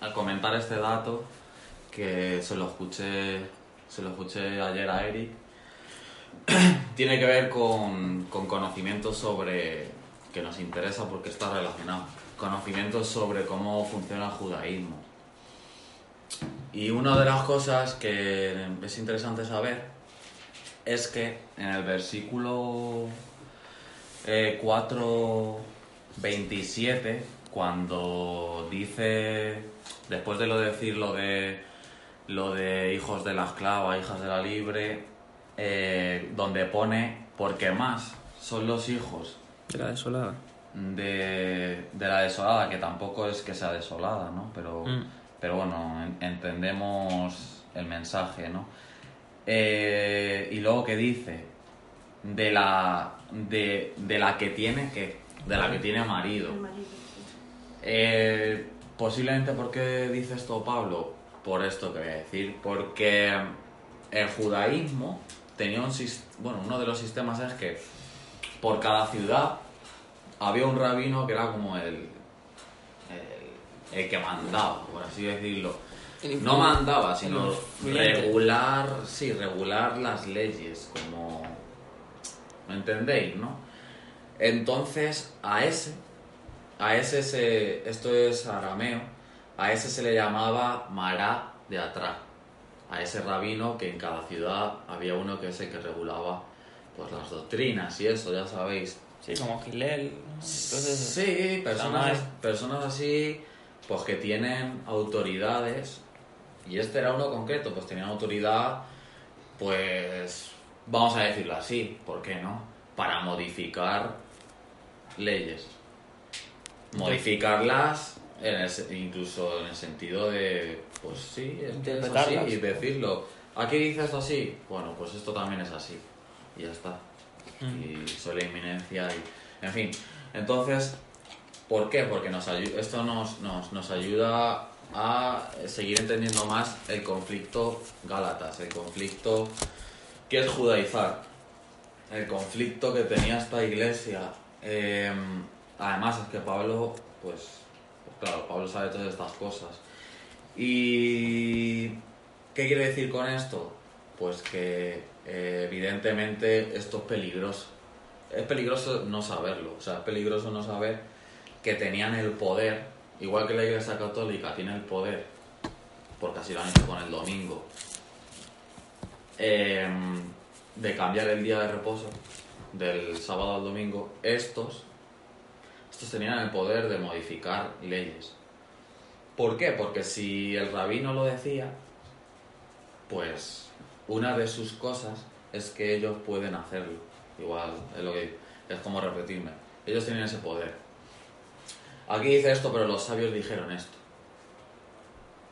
Al comentar este dato, que se lo escuché, se lo escuché ayer a Eric, tiene que ver con, con conocimientos sobre, que nos interesa porque está relacionado, conocimientos sobre cómo funciona el judaísmo. Y una de las cosas que es interesante saber es que en el versículo eh, 4.27, cuando dice, después de lo de decir lo de, lo de hijos de la esclava, hijas de la libre, eh, donde pone, porque más son los hijos De la desolada. de, de la desolada, que tampoco es que sea desolada, ¿no? Pero, Mm. pero bueno, en- entendemos el mensaje, ¿no? Eh, y luego que dice, de la, de, de la que tiene que, de la que tiene marido. El marido. Eh, posiblemente, ¿por qué dice esto Pablo? Por esto que voy a decir, porque el judaísmo tenía un bueno, uno de los sistemas es que por cada ciudad había un rabino que era como el, el, el que mandaba, por así decirlo. No mandaba, sino regular, sí, regular las leyes, como... ¿Me entendéis, no? Entonces, a ese, a ese se, esto es arameo, a ese se le llamaba Mará de atrás, a ese rabino que en cada ciudad había uno que ese que regulaba pues las doctrinas y eso, ya sabéis. Sí, como Gilel. ¿no? Sí, personas, personas así, pues que tienen autoridades, y este era uno concreto, pues tenía autoridad, pues, vamos a decirlo así, ¿por qué no? Para modificar leyes. Modificarlas, en el se- incluso en el sentido de, pues sí, es así, y decirlo. Aquí dice esto así, bueno, pues esto también es así, y ya está Mm. y soy la inminencia y en fin entonces ¿por qué? porque nos ayu- esto nos, nos, nos ayuda a seguir entendiendo más el conflicto Gálatas el conflicto que es judaizar el conflicto que tenía esta iglesia Eh, además es que Pablo pues, pues claro Pablo sabe todas estas cosas y ¿qué quiere decir con esto? Pues que eh, evidentemente esto es peligroso. Es peligroso no saberlo, o sea, es peligroso no saber que tenían el poder, igual que la Iglesia Católica tiene el poder, porque así lo han hecho con el domingo, eh, de cambiar el día de reposo del sábado al domingo, estos, estos tenían el poder de modificar leyes. ¿Por qué? Porque si el rabino lo decía, pues una de sus cosas es que ellos pueden hacerlo. Igual, es lo que es como repetirme. Ellos tienen ese poder. Aquí dice esto, pero los sabios dijeron esto.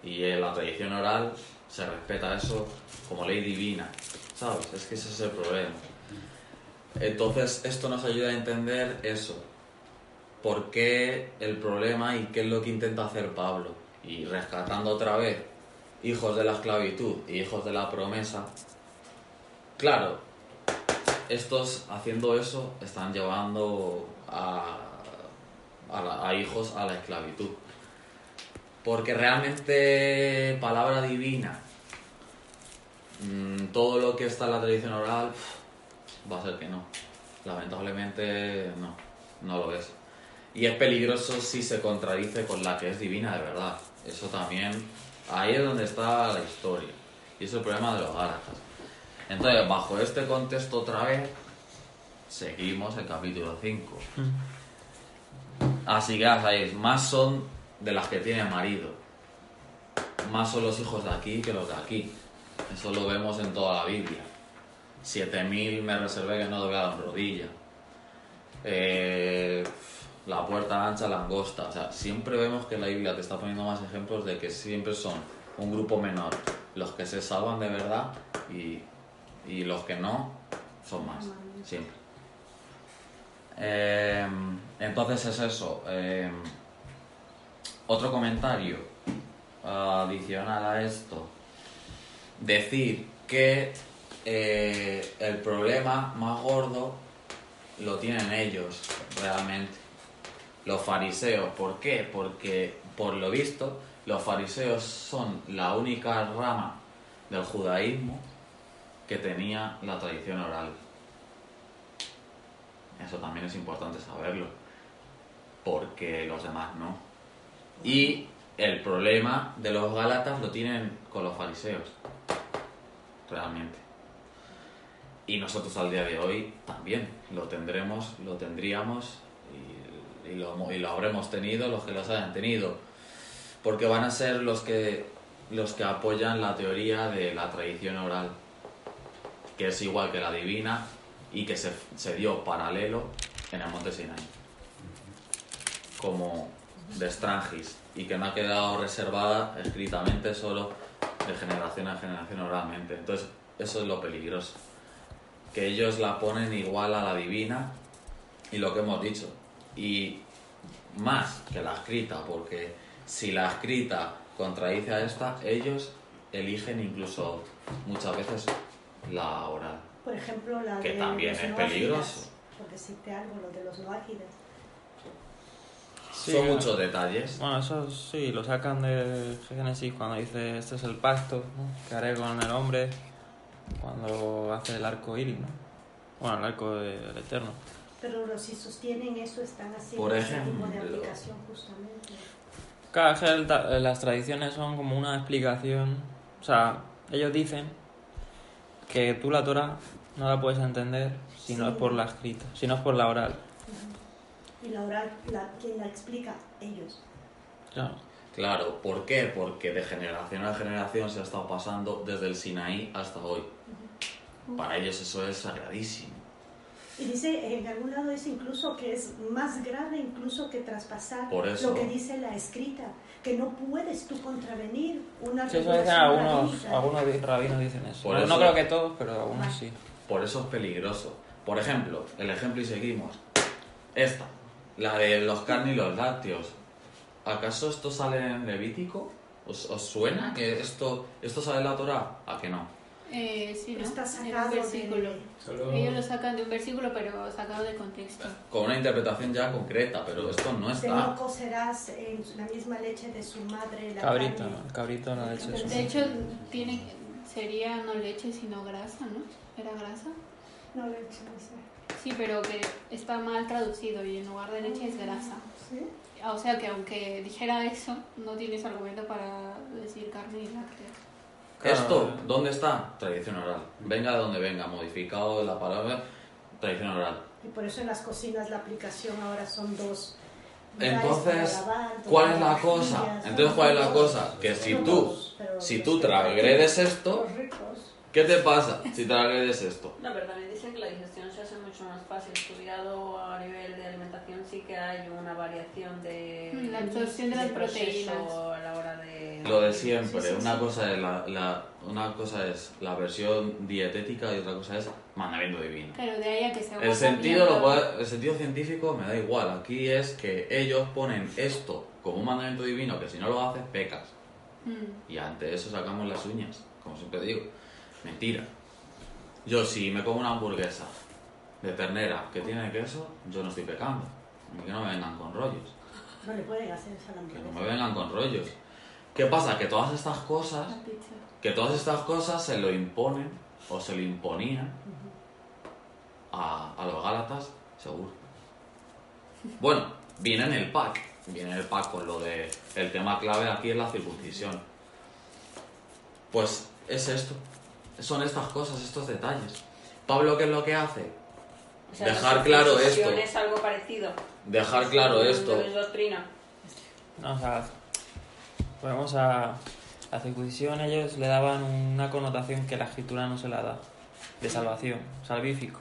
Y en la tradición oral se respeta eso como ley divina. ¿Sabes? Es que ese es el problema. Entonces, esto nos ayuda a entender eso. ¿Por qué el problema y qué es lo que intenta hacer Pablo? Y rescatando otra vez hijos de la esclavitud y hijos de la promesa, claro, estos haciendo eso están llevando a, a hijos a la esclavitud. Porque realmente palabra divina, mm, todo lo que está en la tradición oral, va a ser que no. Lamentablemente no, no lo es. Y es peligroso si se contradice con la que es divina de verdad. Eso también, ahí es donde está la historia. Y es el problema de los Gálatas. Entonces, bajo este contexto otra vez, seguimos el capítulo 5. Así que ya sabéis, más son de las que tienen marido. Más son los hijos de aquí que los de aquí. Eso lo vemos en toda la Biblia. 7000 me reservé que no doblaban rodilla. Eh, la puerta ancha, la angosta. O sea, siempre vemos que la Biblia te está poniendo más ejemplos de que siempre son un grupo menor. Los que se salvan de verdad y, y los que no son más. Siempre. Eh, entonces es eso. eh, otro comentario adicional a esto. Decir que eh, el problema más gordo lo tienen ellos realmente. Los fariseos. ¿Por qué? Porque por lo visto, los fariseos son la única rama del judaísmo que tenía la tradición oral. Eso también es importante saberlo, porque los demás no. Y el problema de los gálatas lo tienen con los fariseos, realmente. Y nosotros al día de hoy también lo tendremos, lo tendríamos y, lo, y lo habremos tenido los que los hayan tenido. Porque van a ser los que, los que apoyan la teoría de la tradición oral, que es igual que la divina y que se, se dio paralelo en el monte Sinai. Como de Strangis y que no ha quedado reservada escritamente solo de generación a generación oralmente. Entonces, eso es lo peligroso. Que ellos la ponen igual a la divina y lo que hemos dicho. Y más que la escrita, porque si la escrita contradice a esta, ellos eligen incluso muchas veces la oral. Por ejemplo, la Que de también los es noágidas, peligroso. Por decirte algo, lo de los noágidas. Sí, Son muchos detalles. Bueno, eso sí, lo sacan de Génesis cuando dice este es el pacto ¿no? que haré con el hombre cuando hace el arco iris, ¿no? Bueno, el arco del Eterno. Pero si sostienen eso, están haciendo Por ese tipo de ejemplo. aplicación justamente. Claro, es que el ta- las tradiciones son como una explicación. O sea, ellos dicen que tú la Torah no la puedes entender si no es por la escrita, si no es por la oral. Y la oral, la, ¿quién la explica? Ellos. Claro. Claro, ¿por qué? Porque de generación a generación se ha estado pasando desde el Sinaí hasta hoy. Para ellos eso es sagradísimo. Y dice, en algún lado dice incluso que es más grave incluso que traspasar Por eso. lo que dice la escrita, que no puedes tú contravenir una Sí, eso algunos, algunos rabinos dicen eso. Por no, eso- no creo que todos, pero algunos sí. Por eso es peligroso. Por ejemplo, el ejemplo y seguimos. Esta, la de los carnes y los lácteos. ¿Acaso esto sale en Levítico? ¿Os, os suena que esto, esto sale en la Torah? ¿A que no? Eh, sí, ¿no? Está sacado un de- versículo. Solo- Ellos lo sacan de un versículo, pero sacado de contexto. Con una interpretación ya concreta, pero esto no De no está. cocerás en la misma leche de su madre la Cabrito, carne. ¿no? Cabrito la leche de su De hecho, tiene, sería no leche, sino grasa, ¿no? ¿Era grasa? No leche, no sé. Sí, pero que está mal traducido y en lugar de leche es grasa. ¿Sí? O sea que aunque dijera eso, no tienes argumento para decir carne y lácteos. Claro. ¿Esto dónde está? Tradición oral. Venga de donde venga, modificado la palabra, tradición oral. Y por eso en las cocinas la aplicación ahora son dos. Entonces, lavar, ¿cuál es la cosa? Entonces, ¿cuál es la cosa? Que si tú, si tú transgredes esto. ¿qué te pasa si transgredes esto? También dicen que la digestión se hace mucho más fácil. Estudiado a nivel de alimentación sí que hay una variación de Mm, la absorción de las proteínas. a la hora de Lo de siempre, Sí, sí, una sí. cosa es la, la- una cosa es la versión dietética y otra cosa es mandamiento divino. Pero de ahí a que se El sentido, lo el sentido científico me da igual. Aquí es que ellos ponen esto como un mandamiento divino que si no lo haces, pecas. Mm. Y ante eso sacamos las uñas, como siempre digo. Mentira. Yo si me como una hamburguesa de ternera que tiene queso, yo no estoy pecando. Que no me vengan con rollos. No le pueden hacer esa Que no hamburguesa. me vengan con rollos. ¿Qué pasa? Que todas estas cosas, que todas estas cosas se lo imponen o se lo imponían a, a los Gálatas, seguro. Bueno, viene en el pack. Viene en el pack con lo de. El tema clave aquí es la circuncisión. Pues es esto. Son estas cosas, estos detalles. Pablo, ¿qué es lo que hace? O sea, Dejar la claro esto. es algo parecido. Dejar claro No esto. es doctrina. No, o sea, a la circuncisión, ellos le daban una connotación que la escritura no se la da, de salvación, salvífico.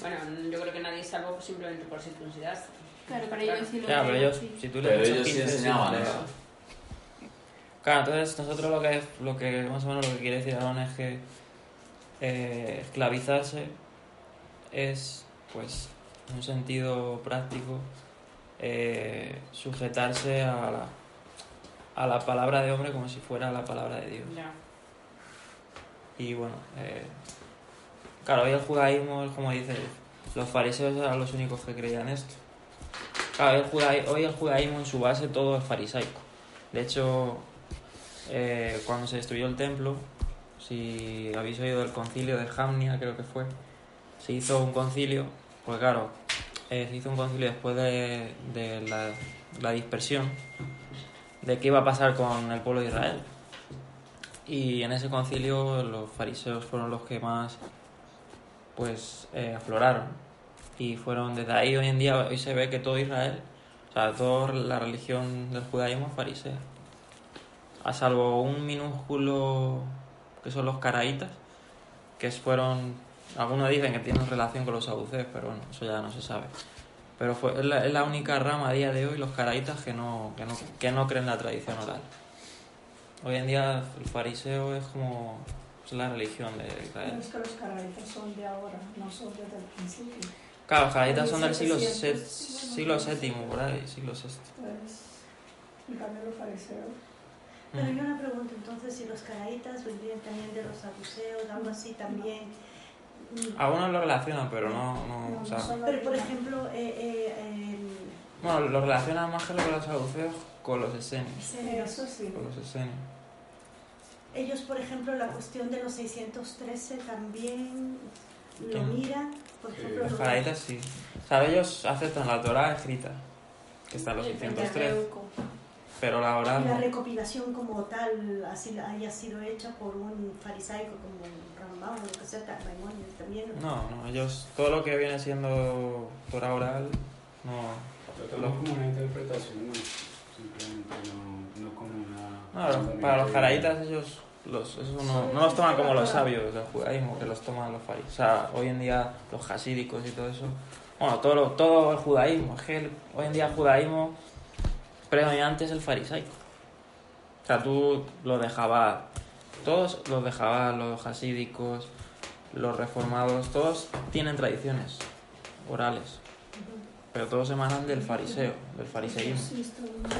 Bueno, yo creo que nadie es salvo simplemente por circuncidarse. Claro, para ellos sí lo Ya, pero ven, ellos, sí. si tú le Pero ellos sí 15, enseñaban eso. Claro, entonces nosotros lo que, lo que más o menos lo que quiere decir Aaron es que eh, esclavizarse es, pues, en un sentido práctico, eh, sujetarse a la, a la palabra de hombre como si fuera la palabra de Dios. Y bueno, eh, claro, hoy el judaísmo es como dice, los fariseos eran los únicos que creían esto. Claro, hoy el, judaí- hoy el judaísmo en su base todo es farisaico. De hecho, eh, cuando se destruyó el templo, si habéis oído del concilio de Jamnia, creo que fue, se hizo un concilio, pues claro, eh, se hizo un concilio después de, de la, dispersión, de qué iba a pasar con el pueblo de Israel. Y en ese concilio los fariseos fueron los que más pues eh, afloraron. Y fueron desde ahí hoy en día, hoy se ve que todo Israel, o sea, toda la religión del judaísmo es farisea. A salvo un minúsculo que son los caraítas, que fueron, algunos dicen que tienen relación con los saduceos, pero bueno, eso ya no se sabe. Pero fue, es, la, es la única rama a día de hoy, los caraítas, que no, que no, que no creen en la tradición oral. Hoy en día el fariseo es como es la religión de Pero Israel. es que los carabitas son de ahora, no son desde el principio. Claro, los caraítas son del siglo, 1700, se- siglo VII, por ahí, siglo VI. Pues, en cambio los fariseos. Pero yo una pregunta, entonces, si los caraitas vendrían también de los saduceos, algo así también. mm, Algunos lo relacionan, pero no, no, no, o sea, Pero, por ejemplo, eh, eh, el- bueno, lo relacionan más que lo con los saduceos con los esenios, Eso sí. con los esenios. ellos, por ejemplo, la cuestión de los 613 también lo ¿Quién? miran. Por ejemplo, Los los- caraítas sí. O sea, ellos aceptan la Torah escrita, que está en los El 603, Pentateuco. Pero la oral la no. recopilación como tal así haya sido hecha por un farisaico como Rambam o lo que sea, Maimónides también. No, no, ellos, todo lo que viene siendo Torah oral, no. Lo como una interpretación, no, simplemente no, no como una... No, para los caraítas ellos los, eso no, no los toman como los sabios del judaísmo, que los toman los fariseos. O sea, hoy en día los hasídicos y todo eso. Bueno, todo, todo el judaísmo. Es que el- hoy en día el judaísmo predominante es el farisaico. O sea, tú lo dejabas, todos los dejabas, los hasídicos, los reformados, todos tienen tradiciones orales, pero todos emanan del fariseo, del fariseísmo.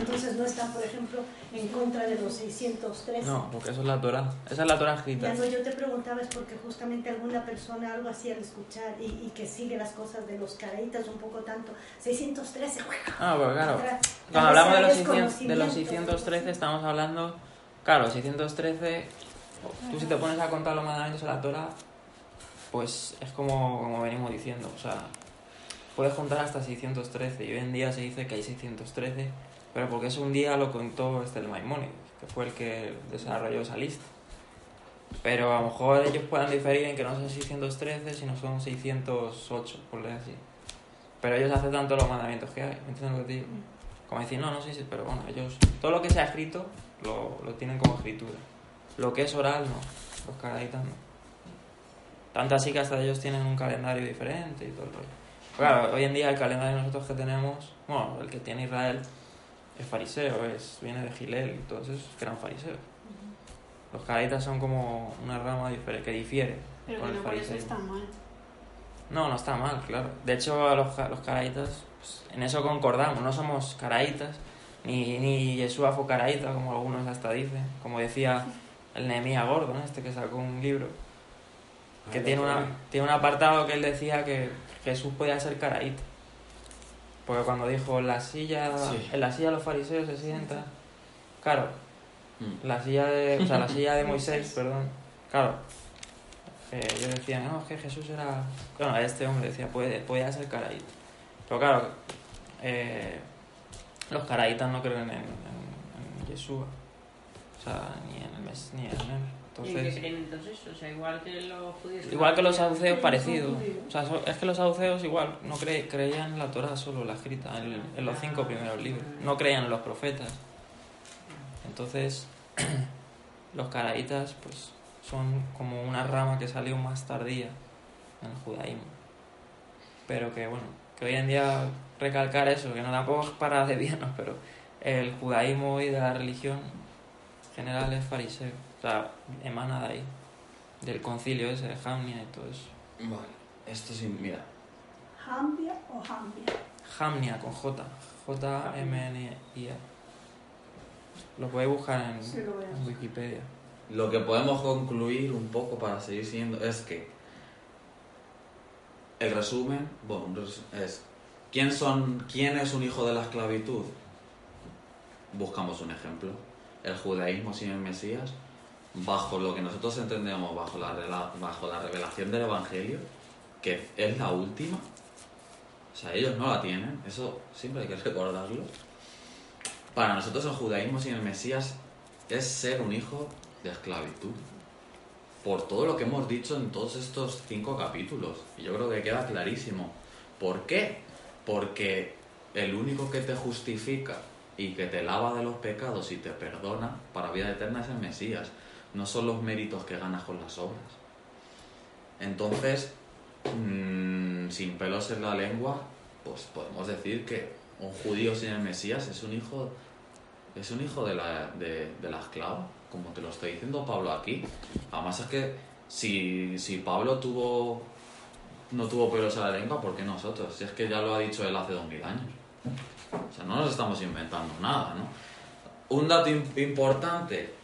Entonces no están, por ejemplo, en contra de los 613. No, porque eso es la Torah. Esa es la Torah escrita. Ya no, yo te preguntaba es porque justamente alguna persona algo así al escuchar y, y que sigue las cosas de los caraitas un poco tanto. 613, Ah, pero claro. Cuando hablamos de los, sea 600 de los desconocimiento. 613 estamos hablando... Claro, 613... Tú si te pones a contar los mandamientos de la Torah, pues es como, como venimos diciendo. O sea, puedes contar hasta 613 y hoy en día se dice que hay 613, pero porque eso un día lo contó este el Maimónides, que fue el que desarrolló esa lista. Pero a lo mejor ellos puedan diferir en que no son 613, sino son 608, por decir así. Pero ellos aceptan todos los mandamientos que hay, ¿me entiendes lo que te digo? Como decir, no, no sé, sí, pero bueno, ellos, todo lo que sea escrito lo, lo tienen como escritura. Lo que es oral, no. Los caraitas no. Tanto así que hasta ellos tienen un calendario diferente y todo el rollo. Claro, hoy en día el calendario nosotros que tenemos, bueno, el que tiene Israel es fariseo, es, viene de Gilel y todos esos que eran fariseos. Los caraitas son como una rama diferente, que difiere Pero con que el no por eso fariseísmo. está mal. No, no está mal, claro. De hecho, a los, los caraitas, pues, en eso concordamos. No somos caraitas, ni, ni Yeshua fue caraíta, como algunos hasta dicen. Como decía el Nehemías Gordo, ¿no? este que sacó un libro, que tiene, una, tiene un apartado que él decía que Jesús podía ser caraíta. Porque cuando dijo, la silla, Sí. en la silla los fariseos se sientan, claro, Mm. la silla de, o sea, la silla de Moisés, perdón, claro. Eh, ellos decían, no, es que Jesús era... Bueno, este hombre decía, puede, podía ser caraíta. Pero claro, eh, los caraítas no creen en, en, en Yeshua. O sea, ni en el mes, ni en él. ¿Y qué creen entonces? O sea, igual que los judíos. igual que los saduceos, parecido. O sea, es que los saduceos igual no cre- creían en la Torah solo, la escrita, en, en los cinco primeros libros. No creían en los profetas. Entonces, los caraítas, pues, son como una rama que salió más tardía en el judaísmo. Pero que, bueno, que hoy en día recalcar eso, que no tampoco es para desviarnos, pero el judaísmo de la religión general es fariseo. O sea, emana de ahí, del concilio ese de Jamnia y todo eso. Vale, esto sí, mira. ¿Jambia o Jambia? Jamnia con J, J-M-N-I-A. Lo podéis buscar en, Sí, lo veo. en Wikipedia. Lo que podemos concluir un poco para seguir siguiendo es que el resumen, bueno, es ¿quién son quién es un hijo de la esclavitud? buscamos un ejemplo. El judaísmo sin el Mesías, bajo lo que nosotros entendemos, bajo la, bajo la revelación del Evangelio, que es la última, o sea, ellos no la tienen, eso siempre hay que recordarlo. Para nosotros el judaísmo sin el Mesías es ser un hijo de esclavitud. Por todo lo que hemos dicho en todos estos cinco capítulos. Y yo creo que queda clarísimo. ¿Por qué? Porque el único que te justifica y que te lava de los pecados y te perdona para vida eterna es el Mesías. No son los méritos que ganas con las obras. Entonces, mm, sin pelos en la lengua, pues podemos decir que un judío sin el Mesías es un hijo, es un hijo de la, de, de la esclava, como te lo está diciendo Pablo aquí. Además es que si, si Pablo tuvo no tuvo pelos en la lengua, ¿por qué nosotros? Si es que ya lo ha dicho él hace dos mil años. O sea, no nos estamos inventando nada, ¿no? Un dato im- importante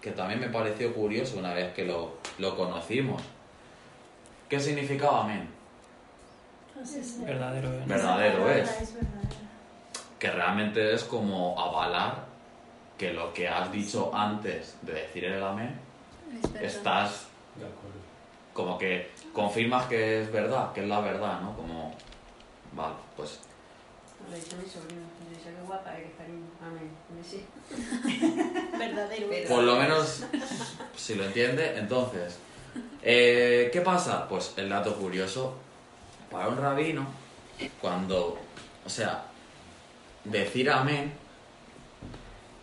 que también me pareció curioso una vez que lo, lo conocimos. ¿Qué significaba amén? Verdadero es. Verdadero es. Que realmente es como avalar que lo que has dicho antes de decir el amén, estás De acuerdo. como que confirmas que es verdad, que es la verdad, ¿no? Como, vale, pues Lo dice mi sobrino. Dice que guapa eres, cariño. Amén. Sí. Verdadero. Por lo menos si lo entiende, entonces, eh, ¿qué pasa? Pues el dato curioso, para un rabino, cuando, o sea, decir amén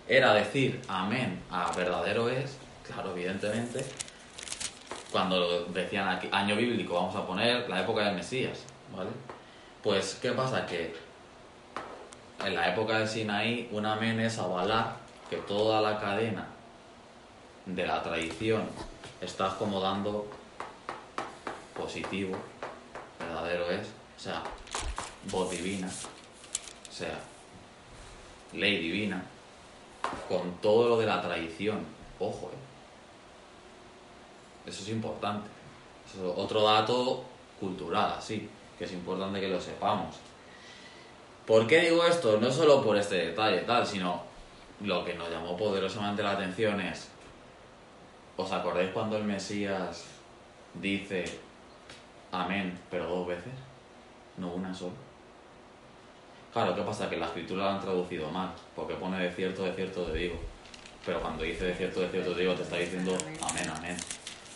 era decir amén a verdadero es, claro, evidentemente, cuando decían aquí, año bíblico, vamos a poner la época del Mesías, ¿vale? Pues, ¿qué pasa? Que en la época de Sinaí, un amén es avalar que toda la cadena de la tradición está acomodando positivo, verdadero es, o sea, voz divina, o sea, ley divina, con todo lo de la tradición, ojo, eh. eso es importante. Eso es otro dato cultural, así, que es importante que lo sepamos. ¿Por qué digo esto? No solo por este detalle tal, sino lo que nos llamó poderosamente la atención es, ¿os acordáis cuando el Mesías dice amén, pero dos veces? No una sola. Claro, ¿qué pasa? Que la escritura la han traducido mal, porque pone de cierto, de cierto, de digo. Pero cuando dice de cierto, de cierto, de digo, te está diciendo amén, amén.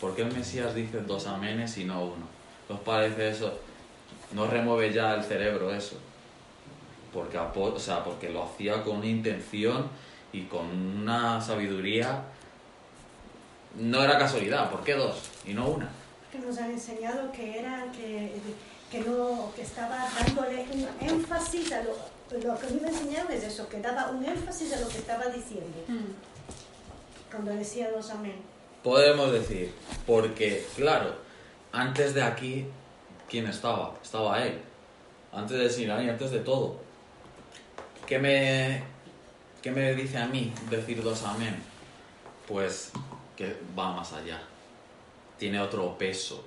¿Por qué el Mesías dice dos amenes y no uno? ¿No os parece eso? ¿No remueve ya el cerebro eso? Porque, o sea, porque lo hacía con una intención y con una sabiduría. No era casualidad, ¿por qué dos y no una? que nos han enseñado que era que, que no que estaba dándole un énfasis a lo lo que a mí me enseñaron es eso que daba un énfasis a lo que estaba diciendo Mm. cuando decía dos amén Podemos decir, porque, claro, antes de aquí, ¿quién estaba? Estaba él. Antes de Sinaí, antes de todo. ¿Qué me, ¿Qué me dice a mí decir dos amén? Pues que va más allá. Tiene otro peso.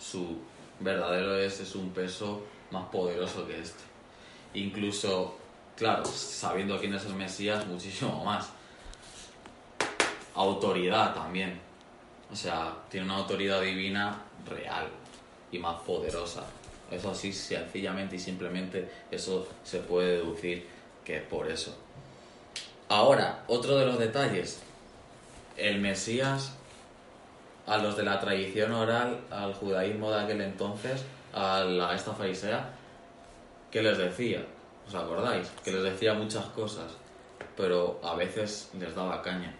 Su verdadero es, es un peso más poderoso que este. Incluso, claro, sabiendo quién es el Mesías, muchísimo más autoridad también. O sea, tiene una autoridad divina real y más poderosa. Eso así, sencillamente y simplemente, eso se puede deducir que es por eso. Ahora, otro de los detalles. El Mesías, a los de la tradición oral, al judaísmo de aquel entonces, a esta farisea, ¿qué les decía? ¿Os acordáis? Que les decía muchas cosas, pero a veces les daba caña.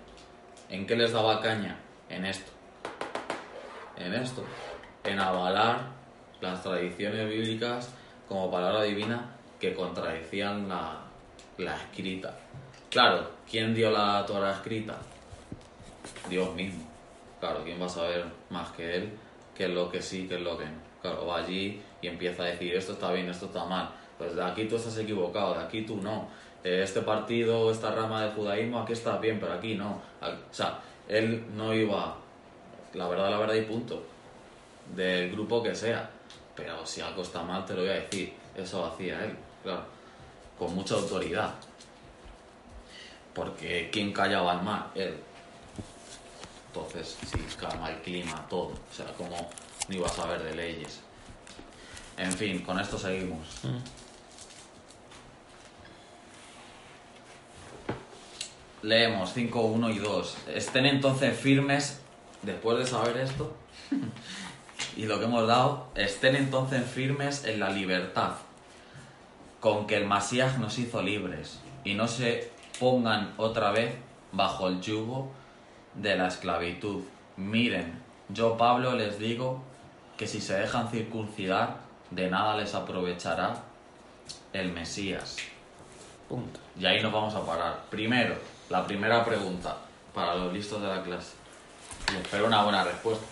¿En qué les daba caña? En esto. En esto. En avalar las tradiciones bíblicas como palabra divina que contradecían la, la escrita. Claro, ¿quién dio la Torah escrita? Dios mismo. Claro, ¿quién va a saber más que Él qué es lo que sí, qué es lo que no? Claro, va allí y empieza a decir esto está bien, esto está mal. Pues de aquí tú estás equivocado, de aquí tú no. Eh, Este partido, esta rama del judaísmo, aquí está bien, pero aquí no. O sea, él no iba, la verdad, la verdad y punto. Del grupo que sea. Pero si algo está mal, te lo voy a decir. Eso hacía él, claro. Con mucha autoridad. Porque ¿quién callaba al mar? Él. Entonces, si calma el clima, todo. O sea, como no iba a saber de leyes. En fin, con esto seguimos. Leemos 5, 1 y 2. Estén entonces firmes, después de saber esto, y lo que hemos dado, estén entonces firmes en la libertad, con que el Masías nos hizo libres, y no se pongan otra vez bajo el yugo de la esclavitud. Miren, yo Pablo les digo que si se dejan circuncidar, de nada les aprovechará el Mesías. Punto. Y ahí nos vamos a parar. Primero, la primera pregunta para los listos de la clase. Y espero una buena respuesta.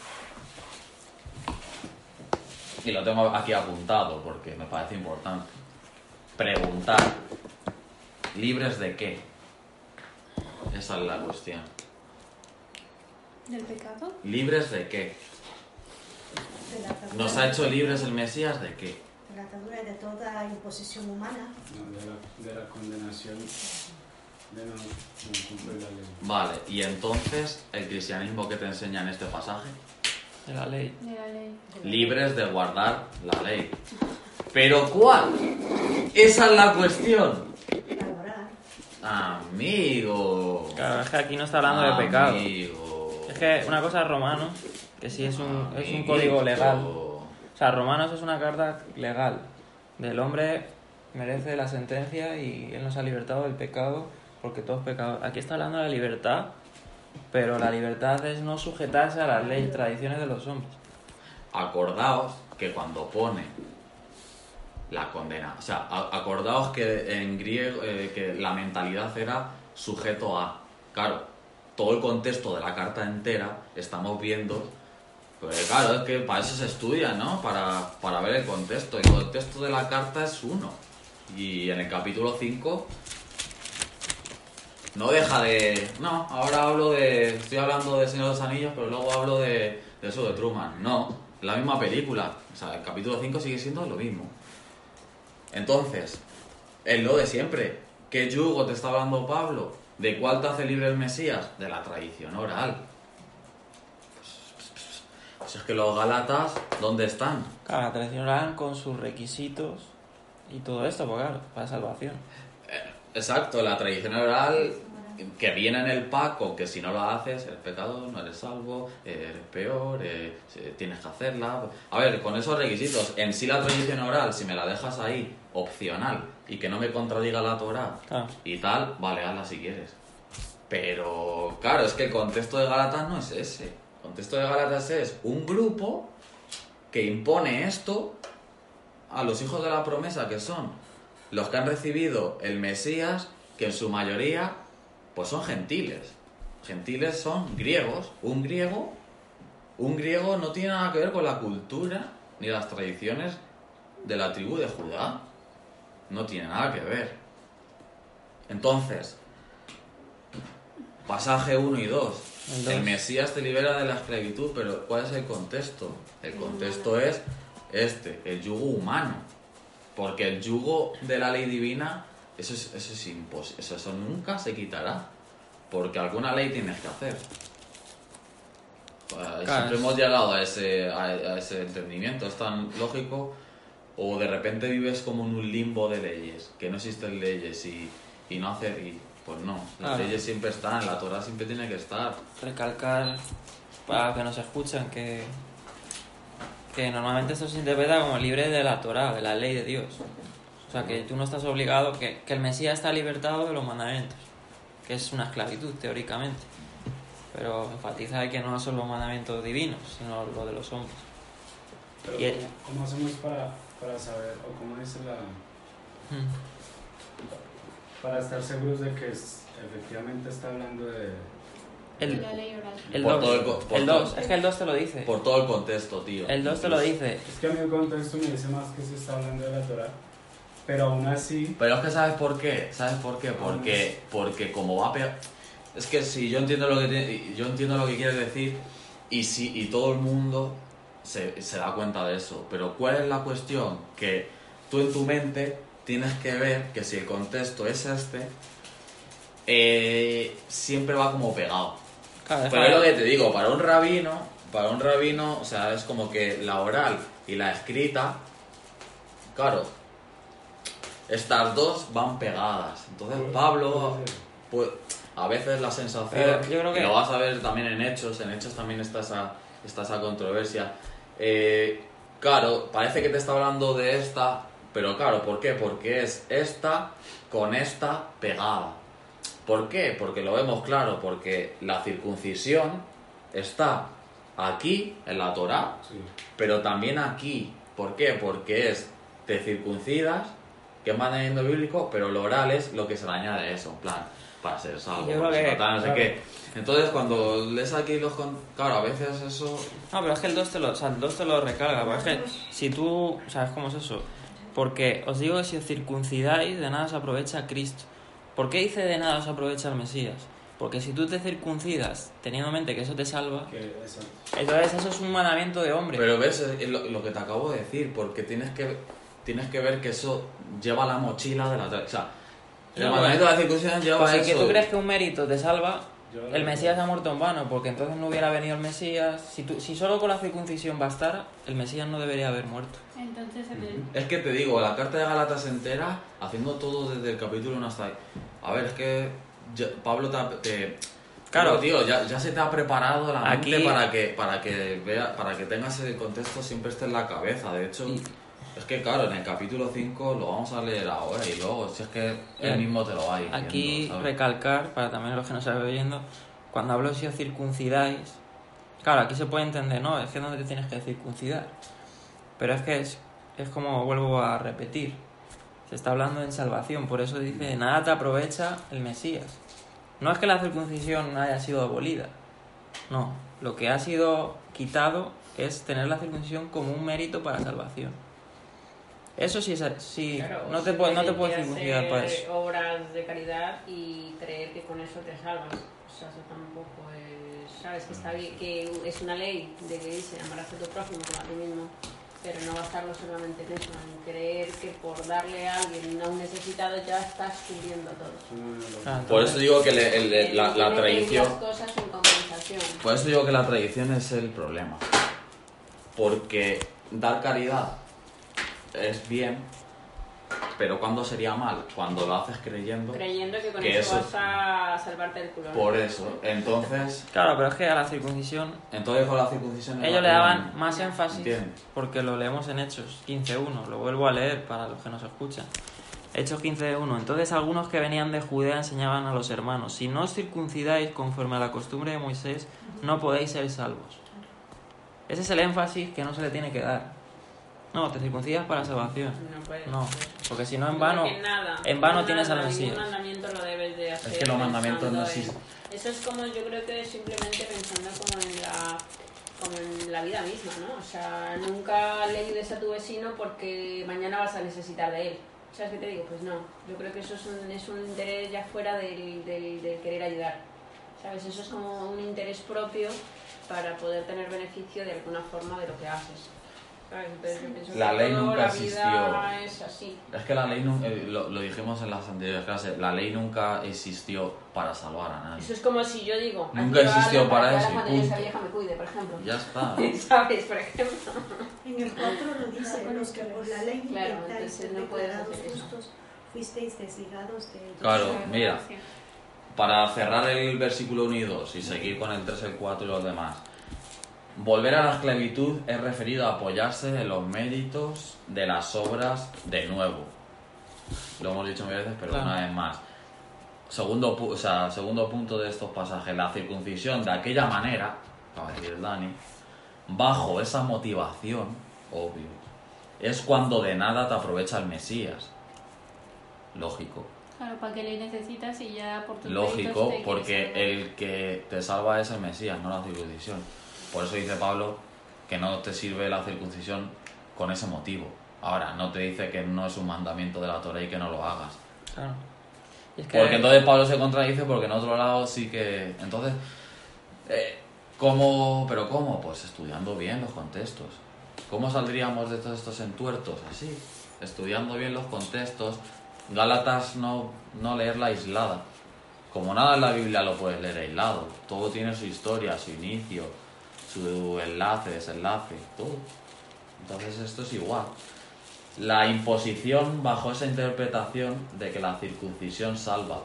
Y lo tengo aquí apuntado porque me parece importante. Preguntar. ¿Libres de qué? Esa es la cuestión. ¿Del pecado? ¿Libres de qué? De la atadura- ¿Nos ha hecho libres el Mesías de qué? de la atadura y de toda imposición humana. No, de, la, de la condenación de no, no cumplir la ley. Vale, y entonces el cristianismo que te enseña en este pasaje, De la ley. De la ley. libres de guardar la ley. ¿Pero cuál? Esa es la cuestión. Amigo. Claro, es que aquí no está hablando de pecado. Amigo. Es que una cosa es Romanos, que sí es un, es un código legal. O sea, Romanos es una carta legal. Del hombre merece la sentencia y él nos ha libertado del pecado porque todos pecados. Aquí está hablando de la libertad, pero la libertad es no sujetarse a las leyes y tradiciones de los hombres. Acordaos que cuando pone la condena, o sea, acordaos que en griego eh, que la mentalidad era sujeto a. Claro, todo el contexto de la carta entera estamos viendo. Pues claro, es que para eso se estudia, ¿no? Para, para ver el contexto. El contexto de la carta es uno. Y en el capítulo 5 no deja de. No, ahora hablo de. Estoy hablando de Señor de los Anillos, pero luego hablo de, de eso de Truman. No, la misma película. O sea, el capítulo 5 sigue siendo lo mismo. Entonces, es lo de siempre. ¿Qué yugo te está hablando Pablo? ¿De cuál te hace libre el Mesías? De la tradición oral. Pues es que los Galatas, ¿dónde están? Claro, la tradición oral con sus requisitos y todo esto, pues claro, para salvación. Exacto, la tradición oral que viene en el Paco, que si no lo haces eres pecador, no eres salvo, eres peor, eh, tienes que hacerla. A ver, con esos requisitos, en sí la tradición oral, si me la dejas ahí, opcional, y que no me contradiga la Torah y tal, vale, hazla si quieres. Pero, claro, es que el contexto de Gálatas no es ese. El contexto de Gálatas es un grupo que impone esto a los hijos de la promesa, que son los que han recibido el Mesías, que en su mayoría pues son gentiles. Gentiles son griegos. Un griego, un griego no tiene nada que ver con la cultura ni las tradiciones de la tribu de Judá. No tiene nada que ver. Entonces, pasaje 1 y 2. El dos. El Mesías te libera de la esclavitud, pero ¿cuál es el contexto? El contexto es este, el yugo humano. Porque el yugo de la ley divina, eso es, eso es imposible, eso, eso nunca se quitará. Porque alguna ley tienes que hacer. Claro. Siempre hemos llegado a ese, a, a ese entendimiento, es tan lógico. O de repente vives como en un limbo de leyes, que no existen leyes y, y no hacer. Y, pues no, las Claro. leyes siempre están, la Torah siempre tiene que estar. recalcar para que nos escuchen que, que normalmente esto se interpreta como libre de la Torah, de la ley de Dios. O sea, que tú no estás obligado, que, que el Mesías está libertado de los mandamientos, que es una esclavitud teóricamente. Pero enfatiza que no son los mandamientos divinos, sino lo de los hombres. Pero Y el- ¿cómo, hacemos para, para saber, o cómo es la... Para estar seguros de que es- efectivamente está hablando de... De El, la ley oral. el Por 2, todo el co- por el todo- 2, es que el 2 te lo dice. Por todo el contexto, tío. El 2 te lo dice. Es que a mí el contexto me dice más que se está hablando de la Torah, pero aún así... Pero es que ¿sabes por qué? ¿Sabes por qué? Porque, porque como va a pegar... Es que si yo entiendo lo que te- yo entiendo lo que quieres decir y si y todo el mundo se, se da cuenta de eso. Pero ¿cuál es la cuestión? Que tú en tu mente tienes que ver que si el contexto es este, eh, siempre va como pegado. Claro, Pero es lo que te digo, para un rabino, para un rabino, o sea, es como que la oral y la escrita, claro, estas dos van pegadas. Entonces Pablo, pues, a veces la sensación, Pero yo creo que- y lo vas a ver también en Hechos, en Hechos también está esa, está esa controversia. Eh, claro, parece que te está hablando de esta, pero claro, ¿por qué? Porque es esta con esta pegada. ¿Por qué? Porque lo vemos claro, porque la circuncisión está aquí, en la Torá, Sí. pero también aquí. ¿Por qué? Porque es te circuncidas, que es mandamiento bíblico, pero lo oral es lo que se le añade a eso, en plan, para ser salvo, que- no sé qué. Entonces, cuando lees aquí los... con- Claro, a veces eso... No, pero es que el 2 te lo, o sea, el 2 te lo recarga. porque es que si tú, ¿sabes cómo es eso? Porque os digo que si os circuncidáis, de nada os aprovecha Cristo. ¿Por qué dice de nada os aprovecha el Mesías? Porque si tú te circuncidas teniendo en mente que eso te salva, entonces eso es un mandamiento de hombre. Pero ves es lo, lo que te acabo de decir, porque tienes que, tienes que ver que eso lleva la mochila de la... O sea, el No, mandamiento de la circuncisión lleva Pues si eso. que tú crees que un mérito te salva, el Mesías ha muerto en vano, porque entonces no hubiera venido el Mesías. Si, tú, si solo con la circuncisión bastara, el Mesías no debería haber muerto. Entonces, el- Es que te digo, la carta de Galatas entera, haciendo todo desde el capítulo 1 hasta ahí. A ver, es que Pablo te... te- Claro. tío, ya, ya se te ha preparado la mente Aquí- para que para que vea, para que tengas el contexto siempre esté en la cabeza. De hecho, Y- es que claro, en el capítulo 5 lo vamos a leer ahora y luego, si es que él Eh, mismo te lo va diciendo. Aquí ¿sabes? recalcar, para también los que no están oyendo, cuando hablo si os circuncidáis, claro, aquí se puede entender, no, es que no te tienes que circuncidar. Pero es que es, es como vuelvo a repetir, se está hablando en salvación, por eso dice, nada te aprovecha el Mesías. No es que la circuncisión haya sido abolida, no, lo que ha sido quitado es tener la circuncisión como un mérito para salvación. Eso sí es sí, Claro, no te puedes no te puedes simplemente circuncidar para eso. obras de caridad y creer que con eso te salvas. O sea, eso tampoco es... Sabes que está bien, que es una ley de que dice amarás a tu prójimo como a ti mismo, pero no basarlo solamente en eso, en creer que por darle a alguien a un necesitado ya estás cubriendo todo. Ah, Por eso digo que le- el- la, tradición... cosas en compensación. Por eso digo que la tradición es el problema. Porque dar caridad es bien, pero ¿cuándo sería mal? Cuando lo haces creyendo. Creyendo que con Que eso, eso- vas a salvarte el culo. Por eso. Entonces, Claro, pero es que a la circuncisión entonces con la circuncisión... ellos le daban más énfasis ¿Entiendes? porque lo leemos en Hechos 15.1, lo vuelvo a leer para los que nos escuchan. Hechos 15.1. Entonces algunos que venían de Judea enseñaban a los hermanos, si no os circuncidáis conforme a la costumbre de Moisés, no podéis ser salvos. Ese es el énfasis que no se le tiene que dar. No, te circuncidas para salvación. No puedes. No, porque si no en vano... nada, en vano nada, tienes ningún Mesías. mandamiento lo debes de hacer. Es que los mandamientos no existen. Eso es como, yo creo que simplemente pensando como en la como en la vida misma, ¿no? O sea, nunca le ayudes a tu vecino porque mañana vas a necesitar de él. ¿Sabes qué te digo? Pues no. Yo creo que eso es un, es un interés ya fuera del, del, del querer ayudar. ¿Sabes? Eso es como un interés propio para poder tener beneficio de alguna forma de lo que haces. ¿Sabes? Entonces yo pienso La que ley todo, nunca la existió. es así. Es que la ley, eh, lo, lo dijimos en las anteriores clases, la ley nunca existió para salvar a nadie. Eso es como si yo digo, Nunca existió para eso vieja me cuide, por ejemplo. Ya está. ¿Sabes? Por ejemplo. En el 4 lo dice, los que por la ley Claro, intentáis entonces ser no puedes eso. justos, fuisteis desligados de Claro, mira. Para cerrar el versículo 1 y 2 y seguir con el 3, el 4 y los demás. Volver a la esclavitud es referido a apoyarse en los méritos de las obras de nuevo. Lo hemos dicho mil veces, pero Claro. una vez más. Segundo, pu- o sea, segundo punto de estos pasajes, la circuncisión de aquella manera, de decir Dani, bajo esa motivación, obvio, es cuando de nada te aprovecha el Mesías. Lógico. Claro, ¿para qué le necesitas y ya por tus Lógico, porque el que te salva es el Mesías, no la circuncisión. Por eso dice Pablo que no te sirve la circuncisión con ese motivo. Ahora, no te dice que no es un mandamiento de la Torah y que no lo hagas. Claro. Y es que- Porque entonces Pablo se contradice porque en otro lado sí que... Entonces, eh, ¿cómo? ¿Pero cómo? Pues estudiando bien los contextos. ¿Cómo saldríamos de todos estos entuertos? Así, estudiando bien los contextos. Gálatas no, no leerla aislada, como nada en la Biblia lo puedes leer aislado, todo tiene su historia, su inicio, su enlace, desenlace, todo. Entonces esto es igual. La imposición bajo esa interpretación de que la circuncisión salva.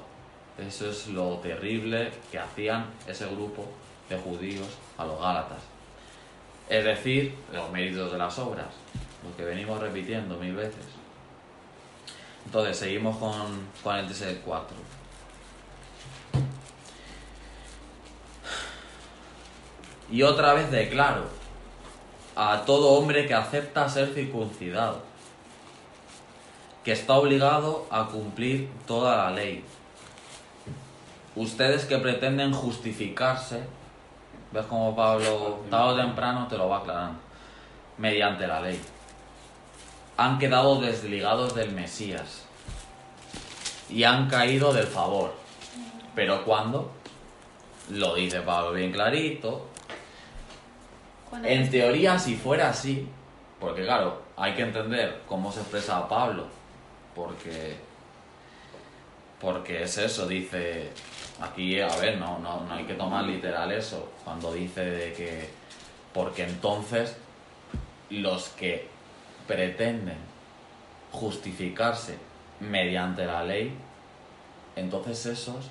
Eso es lo terrible que hacían ese grupo de judíos a los Gálatas. Es decir, los méritos de las obras, lo que venimos repitiendo mil veces. Entonces, seguimos con, con el TS4. Y otra vez declaro a todo hombre que acepta ser circuncidado, que está obligado a cumplir toda la ley. Ustedes que pretenden justificarse, ves como Pablo tarde o temprano te lo va aclarando, mediante la ley. Han quedado desligados del Mesías y han caído del favor. Pero ¿cuándo? Lo dice Pablo bien clarito, en teoría, si fuera así, porque claro, hay que entender cómo se expresa Pablo, porque, porque es eso, dice, aquí, a ver, no, no, no hay que tomar literal eso, cuando dice de que, porque entonces los que pretenden justificarse mediante la ley, entonces esos,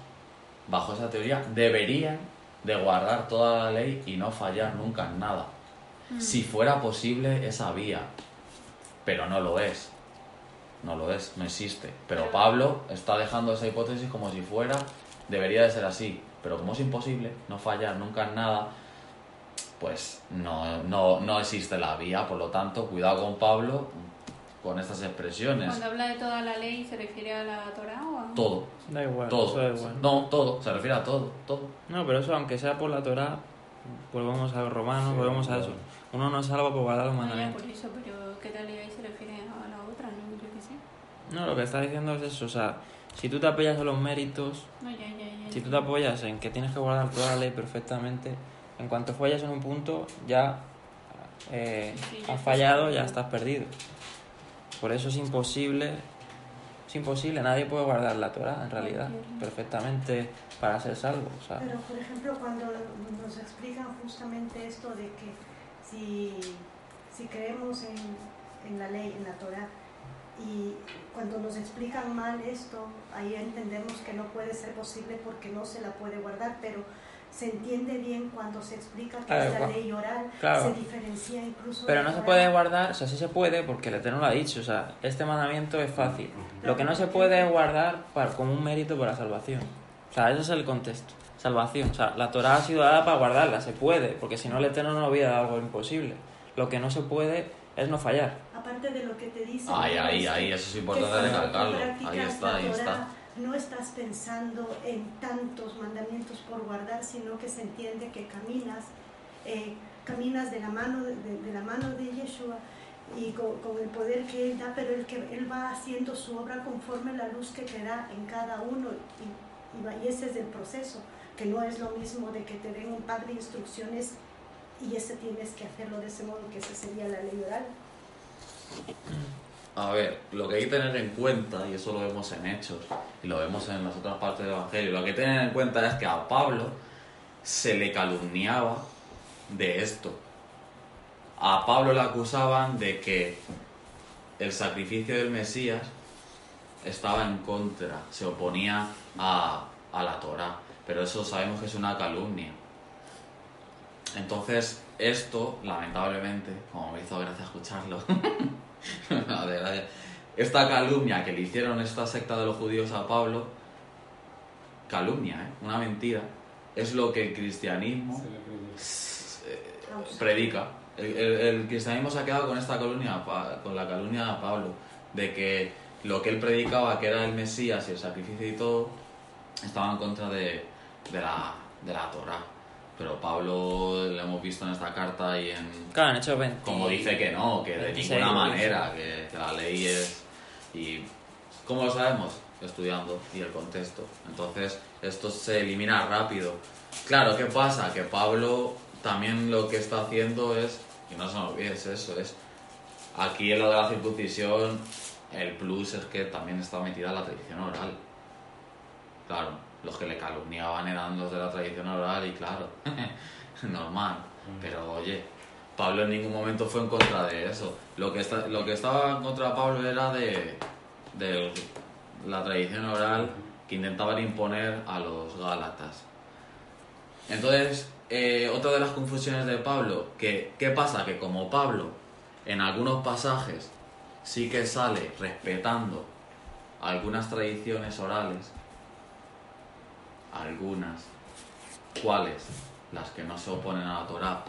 bajo esa teoría, deberían de guardar toda la ley y no fallar nunca en nada. Mm. Si fuera posible esa vía, pero no lo es. No lo es, no existe. Pero Pablo está dejando esa hipótesis como si fuera, debería de ser así. Pero como es imposible no fallar nunca en nada, pues no, no, no existe la vía. Por lo tanto, cuidado con Pablo, con estas expresiones. Cuando habla de toda la ley, ¿se refiere a la Torah o a...? Todo. Da igual, todo. da igual. No, todo, se refiere a todo, todo. No, pero eso, aunque sea por la Torah, volvemos a los romanos, volvemos a eso. Uno no es salvo por guardar los No, ya, mandamientos. por eso, pero ¿qué tal ahí se refiere a la otra? No, yo qué sé. No, lo que está diciendo es eso, o sea, si tú te apoyas en los méritos, No, ya, ya, ya. si tú te apoyas en que tienes que guardar toda la ley perfectamente, en cuanto fallas en un punto, ya eh, Sí, has fallado, ya estás perdido. Por eso es imposible, es imposible, nadie puede guardar la Torah en realidad, perfectamente para ser salvo. O sea, Pero, por ejemplo, cuando nos explican justamente esto de que si, si creemos en, en la ley, en la Torah, y cuando nos explican mal esto, ahí entendemos que no puede ser posible porque no se la puede guardar, pero se entiende bien cuando se explica que Claro, es la ley oral, claro. se diferencia incluso. Pero no se puede guardar, o sea, sí se puede porque el Eterno lo ha dicho, o sea, este mandamiento es fácil. Lo que no se puede es guardar para, como un mérito para salvación. O sea, ese es el contexto. Salvación. O sea, la Torah ha sido dada para guardarla, se puede, porque si no el Eterno no hubiera dado algo imposible. Lo que no se puede es no fallar. Aparte de lo que te dicen. Ahí, ahí, ahí, eso es importante recalcarlo. Ahí está, ahí está. No estás pensando en tantos mandamientos por guardar, sino que se entiende que caminas, eh, caminas de la mano de, la mano de Yeshua y con, el poder que él da, pero que él va haciendo su obra conforme la luz que te da en cada uno y, y y ese es el proceso, que no es lo mismo de que te den un par de instrucciones y ese tienes que hacerlo de ese modo, que esa sería la ley oral. A ver, lo que hay que tener en cuenta, y eso lo vemos en Hechos, y lo vemos en las otras partes del Evangelio, lo que hay que tener en cuenta es que a Pablo se le calumniaba de esto. A Pablo le acusaban de que el sacrificio del Mesías estaba en contra, se oponía a, a la Torá, pero eso sabemos que es una calumnia. Entonces, esto, lamentablemente, como me hizo gracia escucharlo, No, de verdad, esta calumnia que le hicieron esta secta de los judíos a Pablo, calumnia, ¿eh? una mentira, es lo que el cristianismo creyó. eh, predica. El, el- el cristianismo se ha quedado con esta calumnia, con la calumnia a Pablo, de que lo que él predicaba, que era el Mesías y el sacrificio y todo, estaba en contra de, de la, de la Torah. Pero Pablo lo hemos visto en esta carta y en, Claro, han hecho 20. como dice que no, que de 26, ninguna manera, que, que la ley es... ¿Y cómo lo sabemos? Estudiando y el contexto. Entonces, esto se elimina rápido. Claro, ¿qué pasa? Que Pablo también lo que está haciendo es, y no se nos olvide, es eso, es... Aquí en lo de la circuncisión, el plus es que también está metida la tradición oral. Claro, los que le calumniaban eran los de la tradición oral y claro, normal. Pero oye, Pablo en ningún momento fue en contra de eso. Lo que, está, lo que estaba en contra de Pablo era de, de la tradición oral que intentaban imponer a los gálatas. Entonces, eh, otra de las confusiones de Pablo, que, ¿qué pasa? Que como Pablo en algunos pasajes sí que sale respetando algunas tradiciones orales, algunas, ¿cuáles? Las que no se oponen a la Torah.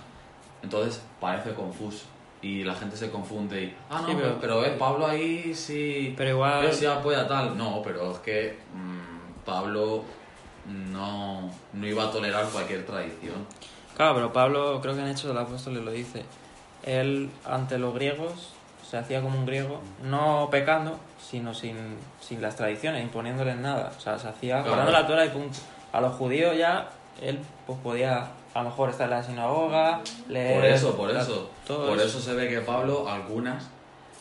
Entonces parece confuso y la gente se confunde y, ah, no, Sí, pero, pero- pero, eh, Pablo ahí sí, Pero igual- él sí apoya tal. No, pero es que mm, Pablo no, no iba a tolerar cualquier tradición. Claro, pero Pablo, creo que en Hechos del Apóstol lo dice. Él, ante los griegos, se hacía como un griego, no pecando, sino sin, sin las tradiciones, imponiéndoles nada. O sea, se hacía Claro. guardando la Torah y punto. A los judíos ya, él pues podía a lo mejor estar en la sinagoga, leer... Por eso, por la- eso. todo Por eso se ve que Pablo, algunas,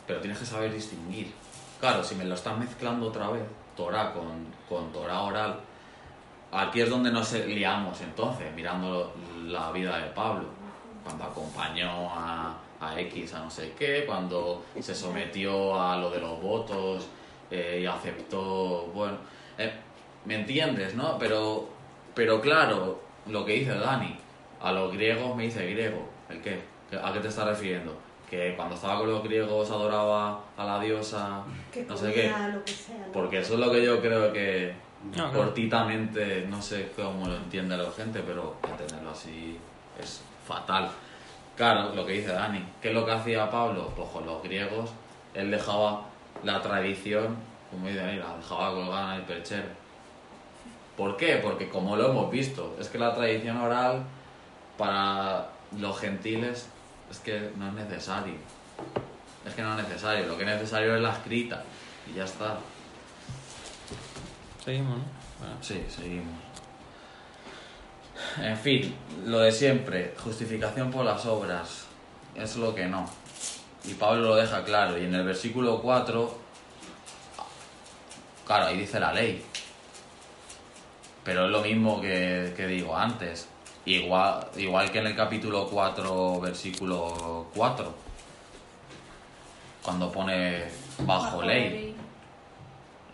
pero tienes que saber distinguir. Claro, si me lo estás mezclando otra vez, Torah con, con Torah oral, aquí es donde nos liamos entonces, mirando la vida de Pablo. Cuando acompañó a, a X a no sé qué, cuando se sometió a lo de los votos eh, y aceptó, bueno, eh, ¿me entiendes, no? Pero, pero claro, lo que dice Dani, a los griegos me dice griego, ¿el qué? ¿A qué te estás refiriendo? Que cuando estaba con los griegos adoraba a la diosa, que no sé qué. comía lo que sea. ¿no? Porque eso es lo que yo creo que No, cortitamente, no sé cómo lo entiende la gente, pero entenderlo así es fatal. Claro, lo que dice Dani, ¿qué es lo que hacía Pablo? Pues con los griegos, él dejaba la tradición, como dice Dani, la dejaba colgada en el perchero. ¿Por qué? Porque como lo hemos visto, es que la tradición oral para los gentiles es que no es necesario. Es que no es necesario, lo que es necesario es la escrita y ya está. Seguimos, ¿no? Bueno. Sí, seguimos. En fin, lo de siempre, justificación por las obras, es lo que no. Y Pablo lo deja claro, y en el versículo 4, claro, ahí dice la ley. Pero es lo mismo que, que digo antes, igual, igual que en el capítulo 4, versículo 4, cuando pone bajo ley.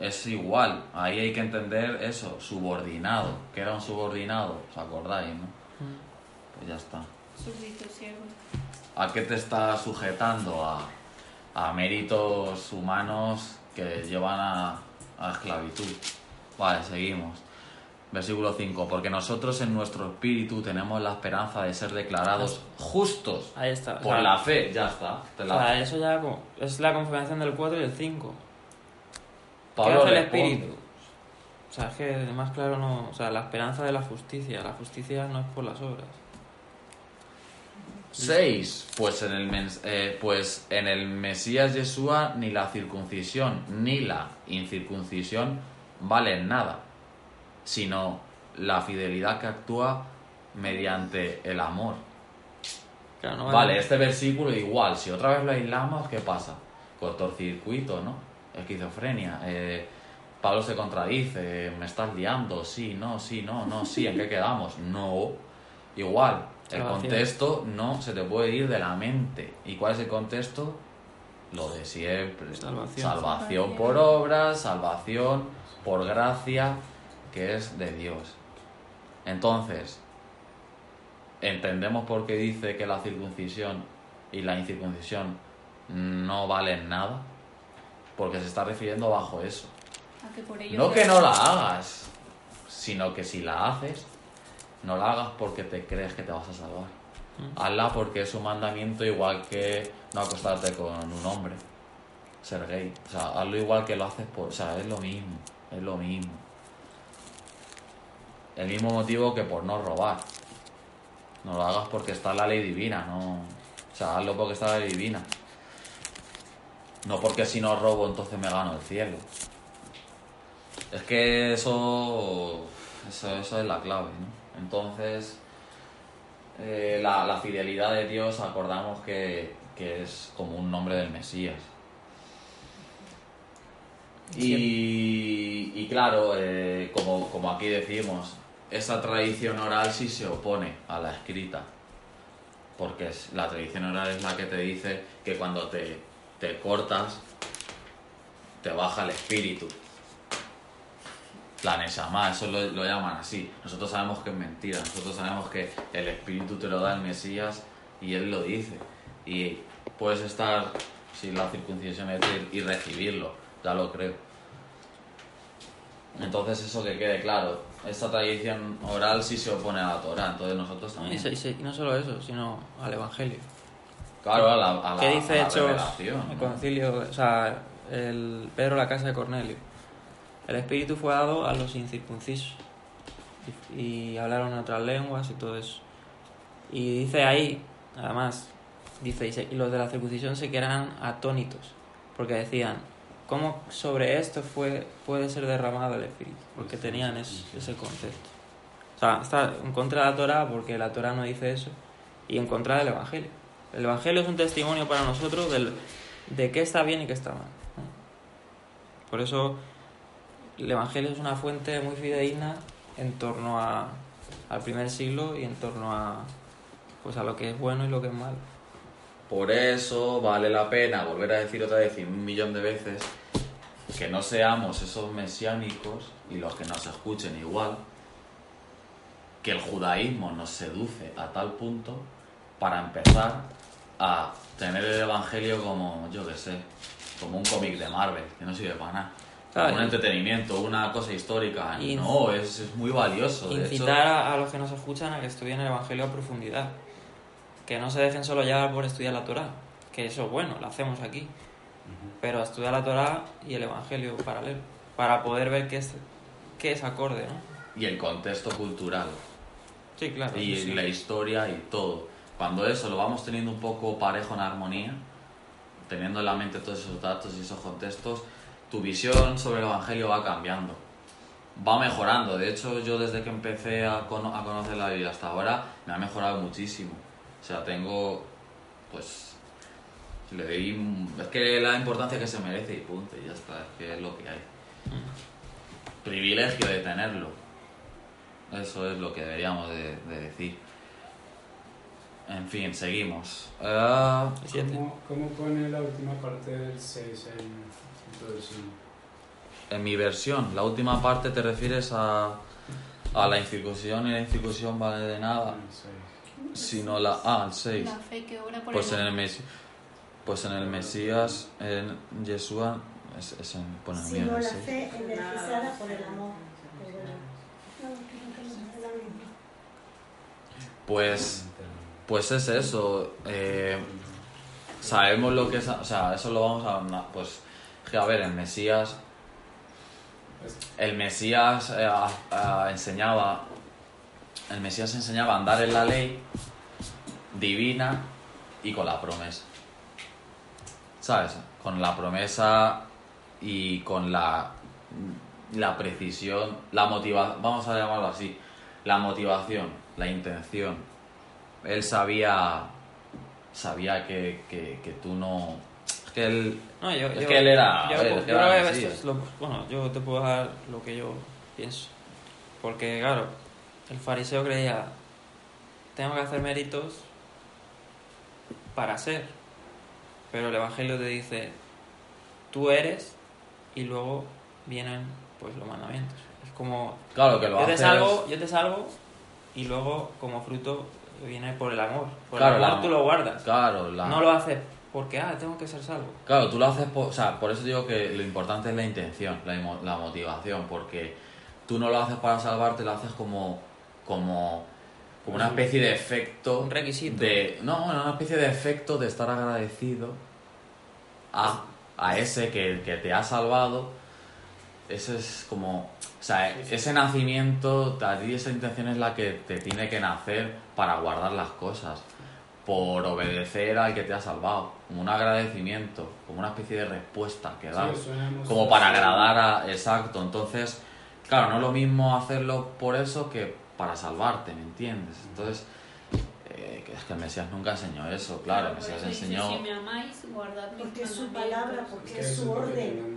Es igual, ahí hay que entender eso, subordinado. que era un subordinado? ¿Os acordáis, no? Pues ya está. ¿A qué te está sujetando? A, a méritos humanos que llevan a, a esclavitud. Vale, seguimos. Versículo 5. Porque nosotros en nuestro espíritu tenemos la esperanza de ser declarados justos Ahí está. o por sea, la fe. Ya está. Te O la- sea, eso ya es la configuración del 4 y el 5. ¿Qué Pablo hace el espíritu? O sea, es que más claro no... O sea, la esperanza de la justicia. La justicia no es por las obras. 6. Pues en el mens- eh, pues en el Mesías Yeshua ni la circuncisión ni la incircuncisión valen nada, sino la fidelidad que actúa mediante el amor. Claro, no Vale, este versículo igual, si otra vez lo aislamos, ¿qué pasa? Cortocircuito, ¿no? Esquizofrenia. eh, Pablo se contradice, me estás liando, sí, no, sí, no, no, sí, ¿en qué quedamos? No. Igual, el contexto no se te puede ir de la mente. ¿Y cuál es el contexto? Lo de siempre. Salvación. Salvación por obras, salvación por gracia, que es de Dios. Entonces, entendemos por qué dice que la circuncisión y la incircuncisión no valen nada, porque se está refiriendo bajo eso. A que por ello No que no la hagas, sino que si la haces, no la hagas porque te crees que te vas a salvar. Hazla porque es un mandamiento igual que no acostarte con un hombre, ser gay. O sea, hazlo igual que lo haces por... O sea, es lo mismo, es lo mismo. El mismo motivo que por no robar. No lo hagas porque está la ley divina, no... O sea, hazlo porque está la ley divina. No porque si no robo entonces me gano el cielo. Es que eso, eso, eso es la clave, ¿no? Entonces, eh, la, la fidelidad de Dios acordamos que, que es como un nombre del Mesías. Y, y claro, eh, como, como aquí decimos, esa tradición oral sí se opone a la escrita. Porque es, la tradición oral es la que te dice que cuando te, te cortas, te baja el espíritu. La Neshama, eso lo, llaman así. Nosotros sabemos que es mentira. Nosotros sabemos que el espíritu te lo da el Mesías y él lo dice. Y puedes estar sin la circuncisión y recibirlo, ya lo creo. Entonces eso que quede claro, esta tradición oral sí se opone a la Torah, entonces nosotros también. y no solo eso, sino al Evangelio. Claro, a la, a la, ¿Qué dice a la Hechos, el concilio, o sea, el Pedro la casa de Cornelio? El Espíritu fue dado a los incircuncisos y, y hablaron otras lenguas y todo eso. Y dice ahí, además, dice, y, se- y los de la circuncisión se quedan atónitos, porque decían, ¿cómo sobre esto fue, puede ser derramado el Espíritu? Porque tenían es- ese concepto. O sea, está en contra de la Torah porque la Torah no dice eso y en contra del Evangelio. El Evangelio es un testimonio para nosotros del, de qué está bien y qué está mal. Por eso el Evangelio es una fuente muy fidedigna en torno a, al primer siglo y en torno a, pues a lo que es bueno y lo que es malo. Por eso vale la pena volver a decir otra vez y un millón de veces que no seamos esos mesiánicos y los que nos escuchen igual, que el judaísmo nos seduce a tal punto para empezar a tener el evangelio como, yo qué sé, como un cómic de Marvel, que no sirve para nada. Claro, Como un entretenimiento, una cosa histórica. Y- no, es, es muy valioso. De hecho, Incitar a, a los que nos escuchan a que estudien el Evangelio a profundidad. Que no se dejen solo llevar por estudiar la Torah. Que eso es bueno, lo hacemos aquí. Pero a estudiar la Torah y el Evangelio paralelo. Para poder ver qué es, qué es acorde, ¿no? y el contexto cultural. Sí, claro. y sí, sí. la historia y todo. Cuando eso lo vamos teniendo un poco parejo en armonía, teniendo en la mente todos esos datos y esos contextos, tu visión sobre el Evangelio va cambiando, va mejorando. De hecho, yo desde que empecé a, cono- a conocer la Biblia hasta ahora, me ha mejorado muchísimo. O sea, tengo, pues, le doy, es que la importancia que se merece y punto, y ya está, es que es lo que hay. Privilegio de tenerlo. Eso es lo que deberíamos de, de decir. En fin, seguimos. Ah. ¿Cómo, ¿Cómo pone la última parte del 6 en introducción? en mi versión, la última parte te refieres a, a la incircuncisión y la incircuncisión vale de nada, El 6. sino la... Ah, el 6. La fe que obra por Pues en el Mesi- pues en el Mesías, en Yeshua, es, es en, pone el mío, sino el la 6. fe energizada por el amor. Pero bueno, no, creo que no es la misma. Pues, pues es eso. eh, sabemos lo que es... O sea, eso lo vamos a... Pues, a ver, el Mesías... El Mesías eh, enseñaba... El Mesías enseñaba a andar en la ley divina y con la promesa. ¿Sabes? Con la promesa y con la, la precisión, la motivación, vamos a llamarlo así, la motivación, la intención. Él sabía, sabía que, que, que tú no... Que él... No, yo, Es yo- que él era- Yo, yo lo- bueno, yo te puedo dar lo que yo pienso. Porque, claro, el fariseo creía: tengo que hacer méritos para ser. Pero el evangelio te dice: tú eres y luego vienen pues los mandamientos. Es como: Claro que lo yo te haces- salvo, yo te salvo y luego como fruto viene por el amor. Por Claro, el amor la- tú lo guardas. Claro, la... No lo haces porque, ah, tengo que ser salvo. Claro, tú lo haces por, o sea, por eso digo que lo importante es la intención, la, la motivación, porque tú no lo haces para salvarte, lo haces como, como, como una especie de efecto Un requisito. de, no, una especie de efecto de estar agradecido a, a ese que, que te ha salvado. Ese es como, o sea, ese nacimiento, a ti esa intención es la que te tiene que nacer para guardar las cosas, por obedecer al que te ha salvado, como un agradecimiento, como una especie de respuesta que das, Sí, como para agradar a, exacto, entonces, claro, no es lo mismo hacerlo por eso que para salvarte, ¿me entiendes? Entonces, eh, que es que el Mesías nunca enseñó eso, claro, el Mesías eso dice, enseñó... Si me amáis, guardad mis Porque es su palabra, porque que es su orden.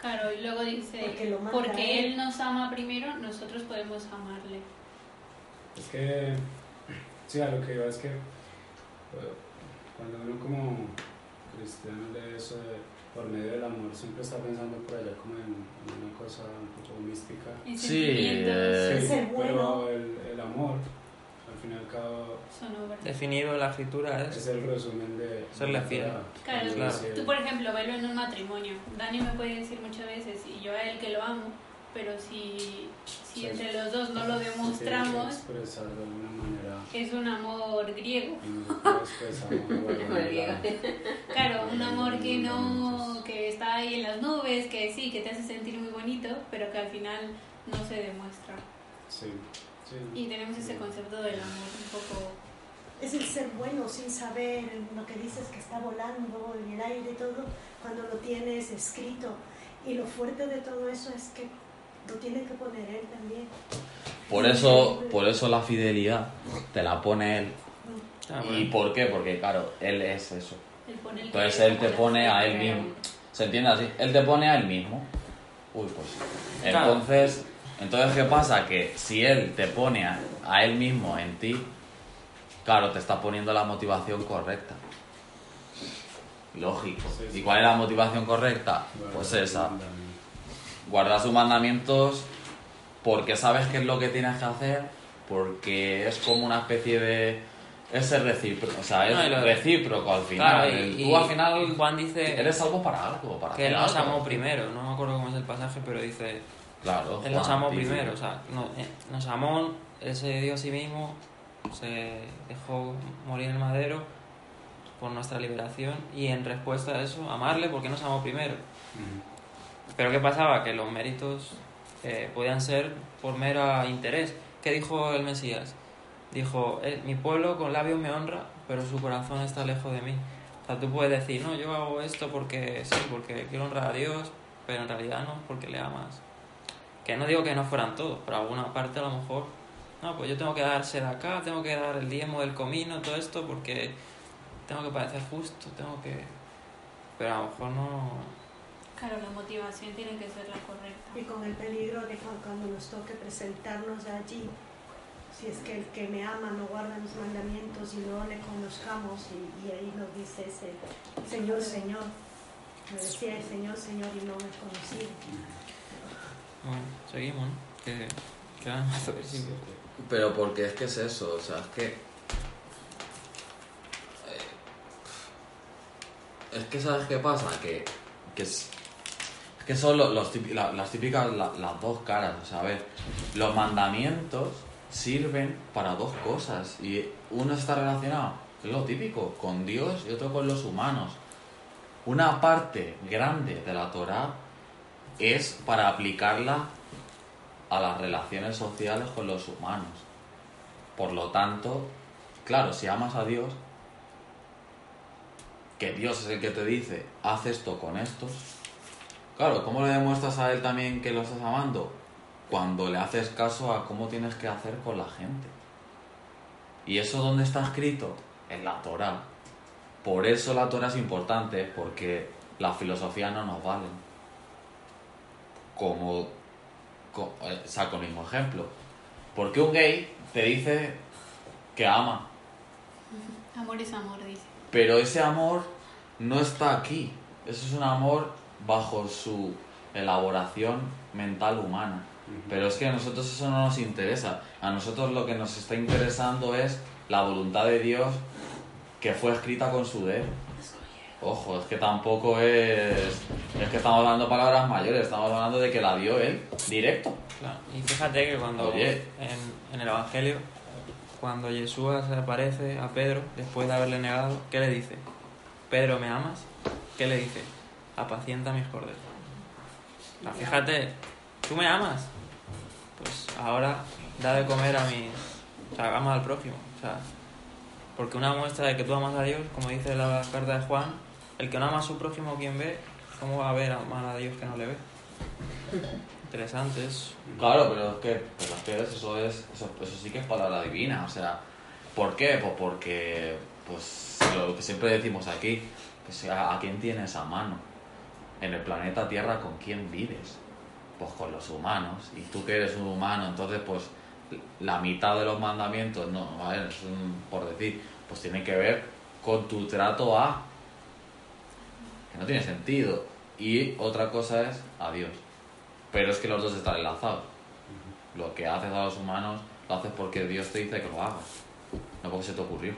Claro, y luego dice, Porque lo porque él. él nos ama primero, nosotros podemos amarle. Es que, sí, a lo que iba es que eh, cuando uno como cristiano lee eso de, por medio del amor, siempre está pensando por allá como en, en una cosa un poco mística. Sí, eh, Es ser bueno. pero el, el amor, al fin y al cabo. Definido en la escritura es es... el resumen de... Serle de fiel. la- Claro, Tú, por ejemplo, velo en un matrimonio. Dani me puede decir muchas veces, y yo a él que lo amo, pero si, si Sí. entre los dos no lo demostramos, expresar de alguna manera es un amor griego. Claro, un amor que no, que está ahí en las nubes, que sí, que te hace sentir muy bonito, pero que al final no se demuestra. Sí, sí. Y tenemos ese concepto del amor un poco... Es el ser bueno sin saber lo que dices que está volando en el aire y todo, cuando lo tienes escrito. Y lo fuerte de todo eso es que lo tiene que poner él también. Por eso, por eso la fidelidad te la pone él. Ah, ¿Y por qué? Porque claro, él es eso. El Entonces él te pone a él mismo. ¿Se entiende así? Él te pone a él mismo. Uy, pues. Claro. Entonces, entonces ¿qué pasa? Que si él te pone a, a él mismo en ti, claro, te está poniendo la motivación correcta. Lógico. Sí, sí. ¿Y cuál es la motivación correcta? Bueno, Pues esa. Guardar sus mandamientos porque sabes qué es lo que tienes que hacer, porque es como una especie de... Es ser recíproco, o sea, es No, y lo- recíproco al final. Claro, y, El- y- Tú al final Juan dice eres salvo para algo, para que él nos algo. amó primero, no me acuerdo cómo es el pasaje, pero dice, Claro, él nos amó primero, o sea, eh, nos amó, él se dio a sí mismo, se dejó morir en el madero por nuestra liberación y en respuesta a eso, amarle porque nos amó primero. Pero ¿qué pasaba? Que los méritos eh, podían ser por mero interés. ¿Qué dijo el Mesías? Dijo, "Eh, mi pueblo con labios me honra, pero su corazón está lejos de mí. O sea, tú puedes decir, no, yo hago esto porque sí, porque quiero honrar a Dios, pero en realidad no, porque le amas. Que no digo que no fueran todos, pero alguna parte a lo mejor, no, pues yo tengo que darse de acá, tengo que dar el diezmo del comino, todo esto, porque tengo que parecer justo, tengo que... Pero a lo mejor no... Claro, la motivación tiene que ser la correcta. Y con el peligro de cu- cuando nos toque presentarnos allí, si es que el que me ama no guarda mis mandamientos y no le conozcamos, y, y ahí nos dice ese Señor, Señor. Me decía el Señor, Señor, y no me conocí. Bueno, seguimos, ¿no? Que quedan más versículos. Pero porque es que es eso, o sea, es que... eh, Es que sabes qué pasa, que, que, que son los, las típicas, la- las dos caras, o sea, ver, los mandamientos sirven para dos cosas y uno está relacionado, es lo típico, con Dios y otro con los humanos. Una parte grande de la Torah es para aplicarla a las relaciones sociales con los humanos. Por lo tanto, claro, si amas a Dios, que Dios es el que te dice, haz esto con estos, claro, ¿cómo le demuestras a Él también que lo estás amando? Cuando le haces caso a cómo tienes que hacer con la gente. ¿Y eso dónde está escrito? En la Torah. Por eso la Torah es importante, porque la filosofía no nos valen. Como, co- eh, saco el mismo ejemplo. Porque un gay te dice que ama, Amor es amor, dice. pero ese amor no está aquí. Eso es un amor bajo su elaboración mental humana. Pero es que a nosotros eso no nos interesa. A nosotros lo que nos está interesando es la voluntad de Dios que fue escrita con su dedo. Ojo, es que tampoco es... Es que estamos hablando palabras mayores, estamos hablando de que la dio él directo. Claro, Y fíjate que cuando Oye. en, en el Evangelio, cuando Jesús se aparece a Pedro, después de haberle negado, ¿qué le dice? Pedro, ¿me amas? ¿Qué le dice? Apacienta mis corderos. Fíjate, ¿tú me amas? Pues ahora da de comer a mis... O sea, ama al prójimo. O sea, porque una muestra de que tú amas a Dios, como dice la carta de Juan, el que no ama a su prójimo, quien ve, ¿cómo va a ver amar a Dios que no le ve? Interesante eso. Claro, pero es que, pero es que eso, es, eso, eso sí que es palabra divina. O sea, ¿por qué? Pues porque, pues lo que siempre decimos aquí, que sea, a quién tienes a mano. En el planeta Tierra con quién vives. Pues con los humanos. Y tú que eres un humano, entonces pues la mitad de los mandamientos, no, ¿vale? Es un- por decir, pues tiene que ver con tu trato a... Que no tiene sentido. Y otra cosa es a Dios. Pero es que los dos están enlazados. Lo que haces a los humanos lo haces porque Dios te dice que lo hagas, no porque se te ocurrió.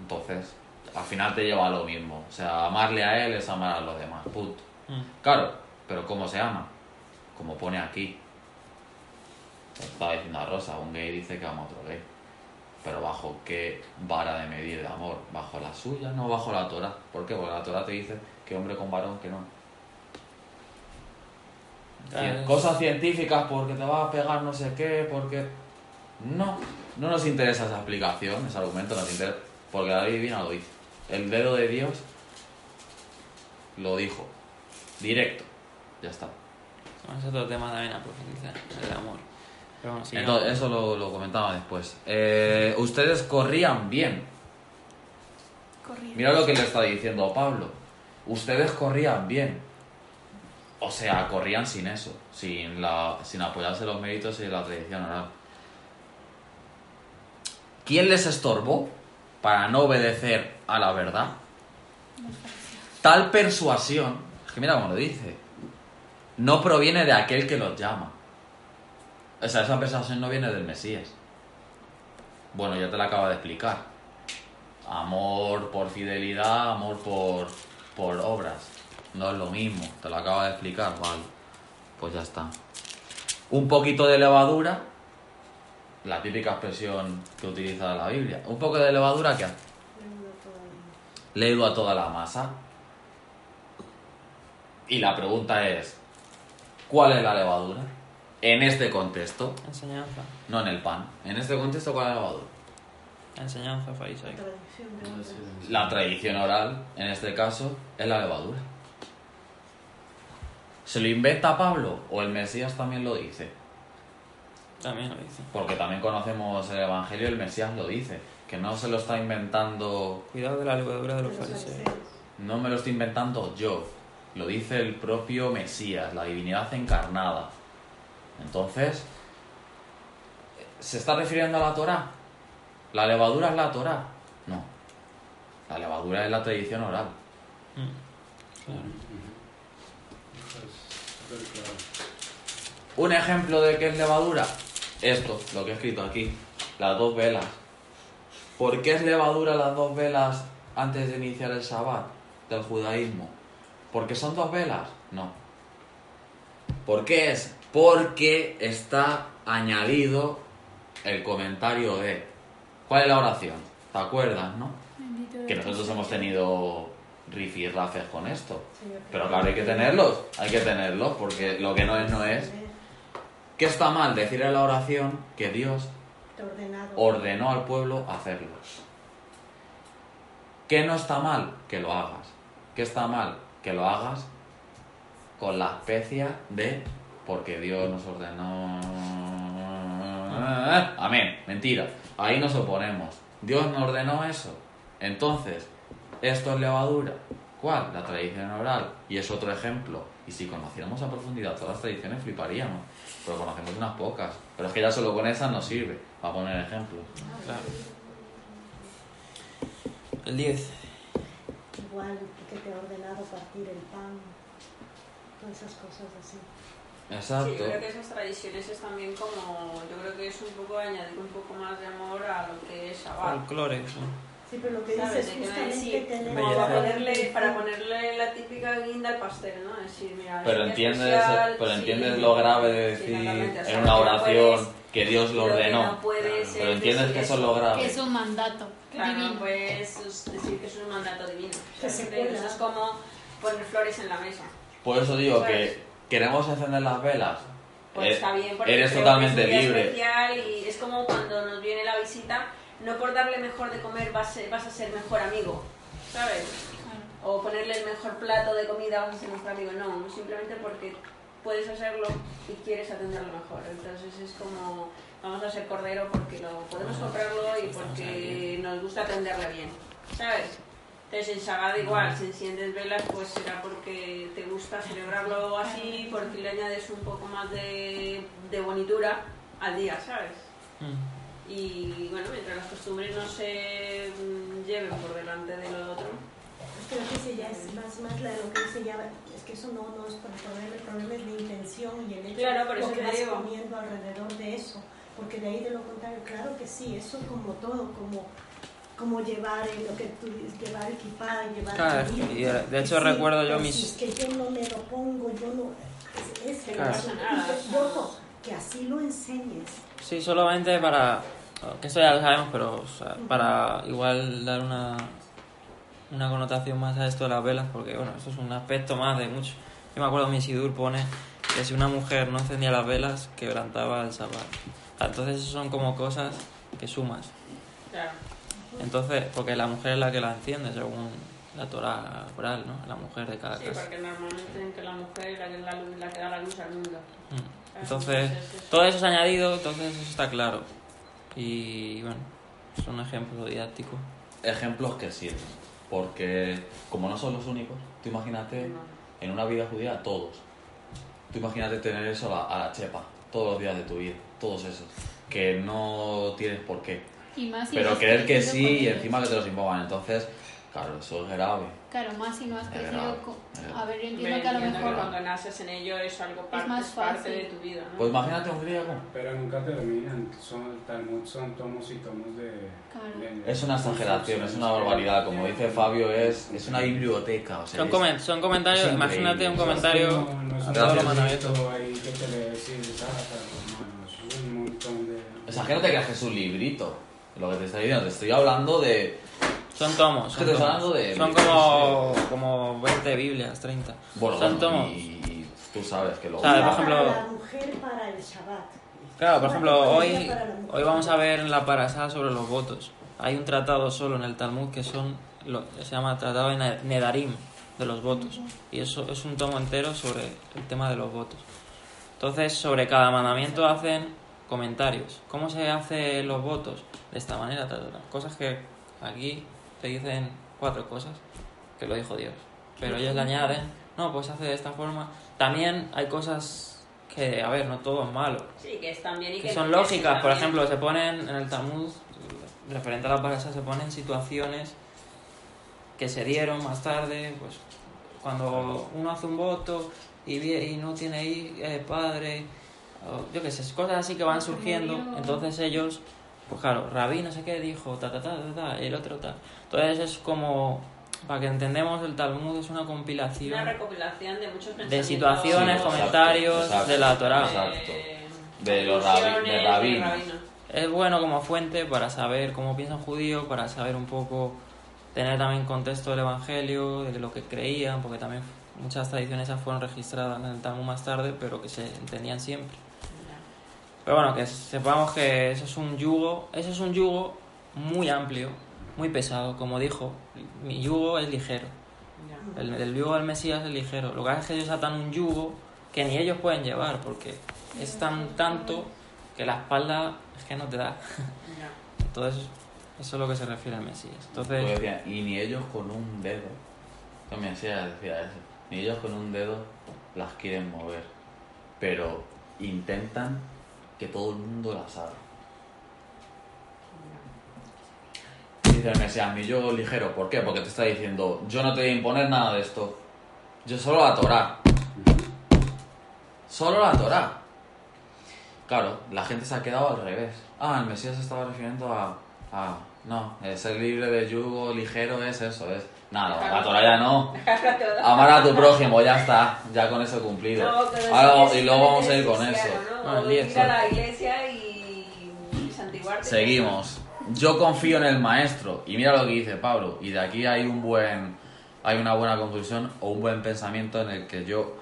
Entonces, al final te lleva a lo mismo. O sea, amarle a él es amar a los demás. Punto. Mm. Claro, pero ¿cómo se ama? Como pone aquí. Estaba diciendo a Rosa, un gay dice que ama a otro gay. Pero bajo qué vara de medir de amor? ¿Bajo la suya? No bajo la Torah. ¿Por qué? Porque la Torah te dice que hombre con varón que no. Es- Cosas científicas porque te vas a pegar no sé qué, porque... No, no nos interesa esa explicación, ese argumento nos interesa, porque la ley divina lo dice. El dedo de Dios lo dijo, directo, ya está. Es otro tema también a profundizar, el amor. Pero bueno. Entonces, eso lo, lo comentaba después. Eh, ustedes corrían bien. Corriendo. Mira lo que le está diciendo Pablo. Ustedes corrían bien. O sea, corrían sin eso, sin, la, sin apoyarse en los méritos y la tradición oral. ¿Quién les estorbó para no obedecer a la verdad? Tal persuasión, es que mira cómo lo dice, no proviene de aquel que los llama. O sea, esa persuasión no viene del Mesías. Bueno, ya te la acabo de explicar. Amor por fidelidad, amor por, por obras. No es lo mismo, te lo acabo de explicar, vale. Pues ya está. Un poquito de levadura, la típica expresión que utiliza la Biblia. Un poco de levadura, ¿qué hace? Leído a toda la masa. Y la pregunta es, ¿cuál es la levadura? En este contexto, Enseñanza. no en el pan. En este contexto, ¿cuál es la levadura? Enseñanza farisaica. La tradición oral, en este caso, es la levadura. ¿Se lo inventa Pablo o el Mesías también lo dice? También lo dice. Porque también conocemos el Evangelio, el Mesías lo dice, que no se lo está inventando, Cuidado de la levadura de los fariseos. no me lo estoy inventando yo, lo dice el propio Mesías, la divinidad encarnada. Entonces, ¿se está refiriendo a la Torá? ¿La levadura es la Torá? No. La levadura es la tradición oral. Mm. Claro. Un ejemplo de qué es levadura. Esto, lo que he escrito aquí. Las dos velas. ¿Por qué es levadura las dos velas antes de iniciar el Shabbat del judaísmo? ¿Porque son dos velas? No. ¿Por qué es? Porque está añadido el comentario de... ¿Cuál es la oración? ¿Te acuerdas, no? Que nosotros hemos tenido rifirrafes con esto. Pero claro, hay que tenerlos. Hay que tenerlos porque lo que no es, no es. ¿Qué está mal? Decir en la oración que Dios ordenó al pueblo hacerlo. ¿Qué no está mal? Que lo hagas. ¿Qué está mal? Que lo hagas con la especia de porque Dios nos ordenó. Amén. Mentira. Ahí nos oponemos. Dios nos ordenó eso. Entonces, esto es levadura. ¿Cuál? La tradición oral. Y es otro ejemplo. Y si conociéramos a profundidad todas las tradiciones, fliparíamos. Pero conocemos unas pocas. Pero es que ya solo con esas nos sirve. Para poner ejemplos. Claro. El 10. Igual que te ha ordenado partir el pan. Todas esas cosas así. Sí, Exacto. yo creo que esas tradiciones es también como, yo creo que es un poco añadir un poco más de amor a lo que es Shabbat. Folclore. ¿no? Sí, pero lo que tener como para ponerle, para ponerle la típica guinda al pastel, ¿no? Decir, mira, Pero es entiendes, especial, pero sí, entiendes lo grave de decir totalmente, o sea, en una oración puedes- que Dios lo ordenó. no puedes Pero es entiendes que eso es lo Que grave. es un mandato Claro, divino. no puedes decir que es un mandato divino. O sea, eso es como poner flores en la mesa. Por eso digo ¿Sabes? que queremos encender las velas. Pues Eh, está bien, porque eres totalmente que es un día libre. especial y es como cuando nos viene la visita, no por darle mejor de comer vas, a- vas a ser mejor amigo, ¿sabes? Claro. O ponerle el mejor plato de comida vas a ser mejor amigo, no, simplemente porque puedes hacerlo y quieres atenderlo mejor. Entonces es como, vamos a ser cordero porque lo podemos comprarlo y porque nos gusta atenderle bien, ¿sabes? Entonces en Sagada igual, si enciendes velas, pues será porque te gusta celebrarlo así, porque le añades un poco más de, de bonitura al día, ¿sabes? Mm. Y bueno, mientras las costumbres no se mm, lleven por delante de lo otro. Creo que ese ya es más, más la- lo que dice ya, es que eso no, no es por el problema, el problema es la intención y el hecho Claro, por lo eso que te vas digo. comiendo alrededor de eso, porque de ahí de lo contrario, claro que sí, eso como todo, como, como llevar eh, lo que tú dices, llevar equipada, llevar Claro, y, eh, de hecho sí, recuerdo yo mis- si es que yo no me lo pongo, yo no... Es, es, Que no Claro. pasa nada, o sea. yo no, que así lo enseñes. Sí, solamente para. Que eso ya lo sabemos, pero o sea, para igual dar una, una connotación más a esto de las velas, porque bueno, esto es un aspecto más de mucho. Yo me acuerdo mi Sidur pone que si una mujer no encendía las velas, quebrantaba el sabbat. Entonces, eso son como cosas que sumas. Claro. Entonces, porque la mujer es la que la enciende, según la Torah oral, ¿no? La mujer de cada Sí, casa. porque normalmente dicen que la mujer es la que, la, que da la luz al mundo. Mm. Entonces, es eso. todo eso es añadido, entonces eso está claro. Y bueno, es un ejemplo didáctico. Ejemplos que sirven. Porque como no son los únicos, tú imagínate en una vida judía todos. Tú imagínate tener eso a la, a la chepa todos los días de tu vida, todos esos. Que no tienes por qué. Y más si Pero creer que sí y encima que te los impongan. Entonces, claro, eso es grave. Claro, más si no has crecido. A ver, yo entiendo que a lo que mejor... cuando naces en ello es algo parte, más es parte fácil. de tu vida, ¿no? Pues imagínate un griego. Pero nunca terminan, son, el Talmud son tomos y tomos de... Claro. de- Es una exageración, es una barbaridad. Como dice Fabio, es, es una biblioteca. O sea, Son, comen- son comentarios, imagínate un comentario No, no es un ahí que te un montón de... Que no te creas que es un librito. Lo que te estoy diciendo, te estoy hablando de. Son tomos. Son, que te estoy tomos. hablando de- son como, como 20 Biblias, 30. Bueno, son tomos. y, tú sabes que lo. O sea, por Para ejemplo- la mujer para el Shabbat. Claro, por ejemplo, hoy, hoy vamos a ver en la parasá sobre los votos. Hay un tratado solo en el Talmud que son lo, se llama Tratado de Ne- Nedarim, de los votos. Y eso es un tomo entero sobre el tema de los votos. Entonces, sobre cada mandamiento hacen comentarios. ¿Cómo se hacen los votos? De esta manera, ta, ta, ta. cosas que aquí te dicen cuatro cosas que lo dijo Dios. Pero ellos le añaden, no, pues se hace de esta forma. También hay cosas que, a ver, no todo es malo Sí, que están bien y que... que son lógicas. Por ejemplo, se ponen en el Talmud, referente a la parasha, se ponen situaciones que se dieron más tarde, pues cuando uno hace un voto y, y no tiene eh, padre, o yo qué sé, cosas así que van surgiendo. Entonces ellos, pues claro, Rabí no sé qué dijo, ta ta ta ta, ta, el otro ta. Entonces es como, para que entendemos, el Talmud es una compilación Una recopilación de muchos de situaciones, Sí, comentarios exacto, de la Torá. exacto. eh, De los rabi- de conclusiones rabinos. Es bueno como fuente para saber cómo piensa un judío, para saber un poco, tener también contexto del Evangelio, de lo que creían, porque también muchas tradiciones esas fueron registradas en el Talmud más tarde, pero que se entendían siempre. Pero bueno, que sepamos que eso es un yugo, eso es un yugo muy amplio, muy pesado, como dijo, mi yugo es ligero. El, el yugo del Mesías es ligero. Lo que pasa es que ellos atan un yugo que ni ellos pueden llevar, porque es tan tanto que la espalda es que no te da. Entonces, eso es lo que se refiere al Mesías. Entonces, decía, y ni ellos con un dedo. También decía, decía eso. Ni ellos con un dedo las quieren mover. Pero intentan que todo el mundo las haga. Dice el Mesías, mi yo ligero. ¿Por qué? Porque te está diciendo, yo no te voy a imponer nada de esto. Yo solo la Torah. Solo la Torah. Claro, la gente se ha quedado al revés. Ah, el Mesías estaba refiriendo a... a no, ser libre de yugo ligero es eso, es... Nada, la Torah ya no. Amar a tu prójimo, ya está, ya con eso cumplido. No, Ahora, sí y luego vamos a ir con eso. ¿no? Ah, el ir a la iglesia y, y santiguarte. Seguimos. Yo confío en el maestro. Y mira lo que dice Pablo. Y de aquí hay un buen. Hay una buena conclusión o un buen pensamiento en el que yo.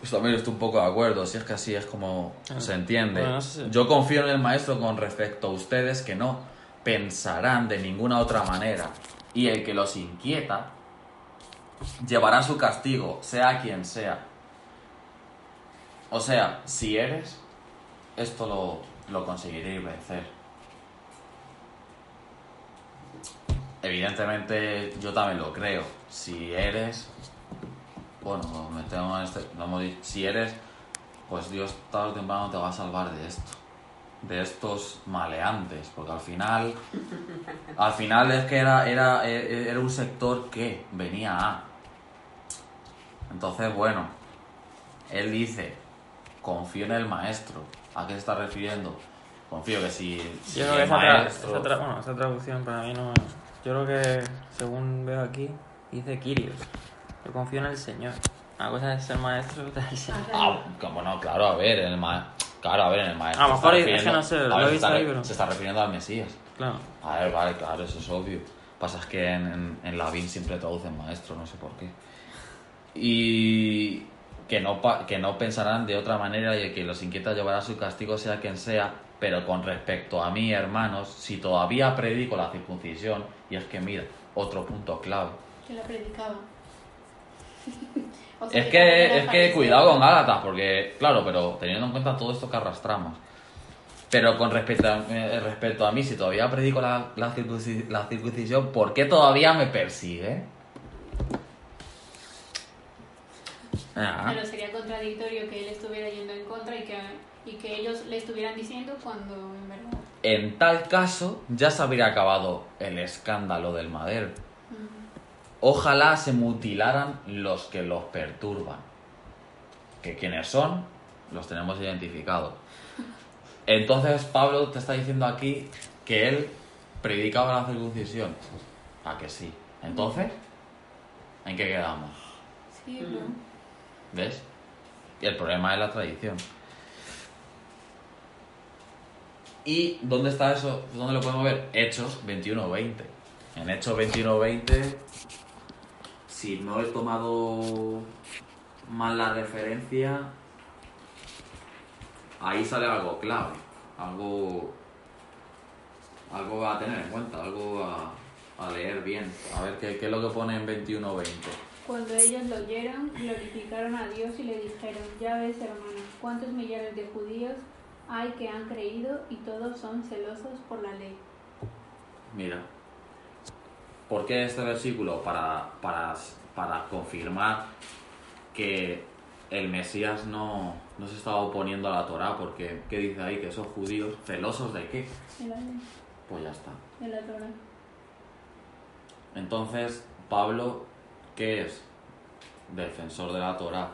Pues también estoy un poco de acuerdo. Si es que así es como Ah. se entiende. Bueno, no. Yo confío en el maestro con respecto a ustedes que no pensarán de ninguna otra manera. Y el que los inquieta llevará su castigo, sea quien sea. O sea, si eres, esto lo, lo conseguiréis vencer. evidentemente yo también lo creo. Si eres, bueno, me tengo en este, dicho, si eres, pues Dios tarde o temprano te va a salvar de esto, de estos maleantes, porque al final, al final es que era, era, e- era un sector que venía a. Entonces, bueno, él dice, confío en el maestro. ¿A qué se está refiriendo? Confío que si, si Yo creo que el esa, tra- maestro... esa tra- bueno, esa traducción para mí no Yo creo que, según veo aquí, dice Kyrios. Yo confío en el Señor. Una cosa es ser maestro, otra es el Señor. Ah, bueno, claro, a ver, el ma... claro, a ver, en el maestro. A lo se está mejor es que refiriendo- no sé, a lo ver, he se visto está ahí, pero- Se está refiriendo al Mesías. Claro. A ver, vale, claro, eso es obvio. Pasa es que en, en, en Lavín siempre traducen maestro, no sé por qué. Y que no, pa- que no pensarán de otra manera y que los inquieta llevará su castigo sea quien sea, pero con respecto a mí, hermanos, si todavía predico la circuncisión, y es que mira, otro punto clave. Que la predicaba. O sea, Es que, es que cuidado con Gálatas, porque, claro, pero teniendo en cuenta todo esto que arrastramos. Pero con respecto a, eh, respecto a mí, si todavía predico la, la, la circuncisión, ¿por qué todavía me persigue? Ah, Pero sería contradictorio que él estuviera yendo en contra y que, y que ellos le estuvieran diciendo cuando en verdad. En tal caso, ya se habría acabado el escándalo del madero. Ojalá se mutilaran los que los perturban. Que quienes son, los tenemos identificados. Entonces Pablo te está diciendo aquí que él predicaba la circuncisión. ¿A que sí? Entonces, ¿en qué quedamos? Sí, ¿no? ¿Ves? Y el problema es la tradición. ¿Y dónde está eso? ¿Dónde lo podemos ver? Hechos 21-20. En Hechos 21-20, si no he tomado mal la referencia, ahí sale algo clave. Algo, algo a tener en cuenta, algo a, a leer bien. A ver qué, qué es lo que pone en 21-20. Cuando ellos lo oyeron, glorificaron a Dios y le dijeron, ya ves hermano, cuántos millones de judíos hay que han creído y todos son celosos por la ley. Mira. ¿Por qué este versículo? Para, para, para confirmar que el Mesías no, no se estaba oponiendo a la Torá, porque ¿qué dice ahí? Que esos judíos, celosos de qué? De la ley, Pues ya está. de la Torah. Entonces, Pablo, ¿qué es? Defensor de la Torá.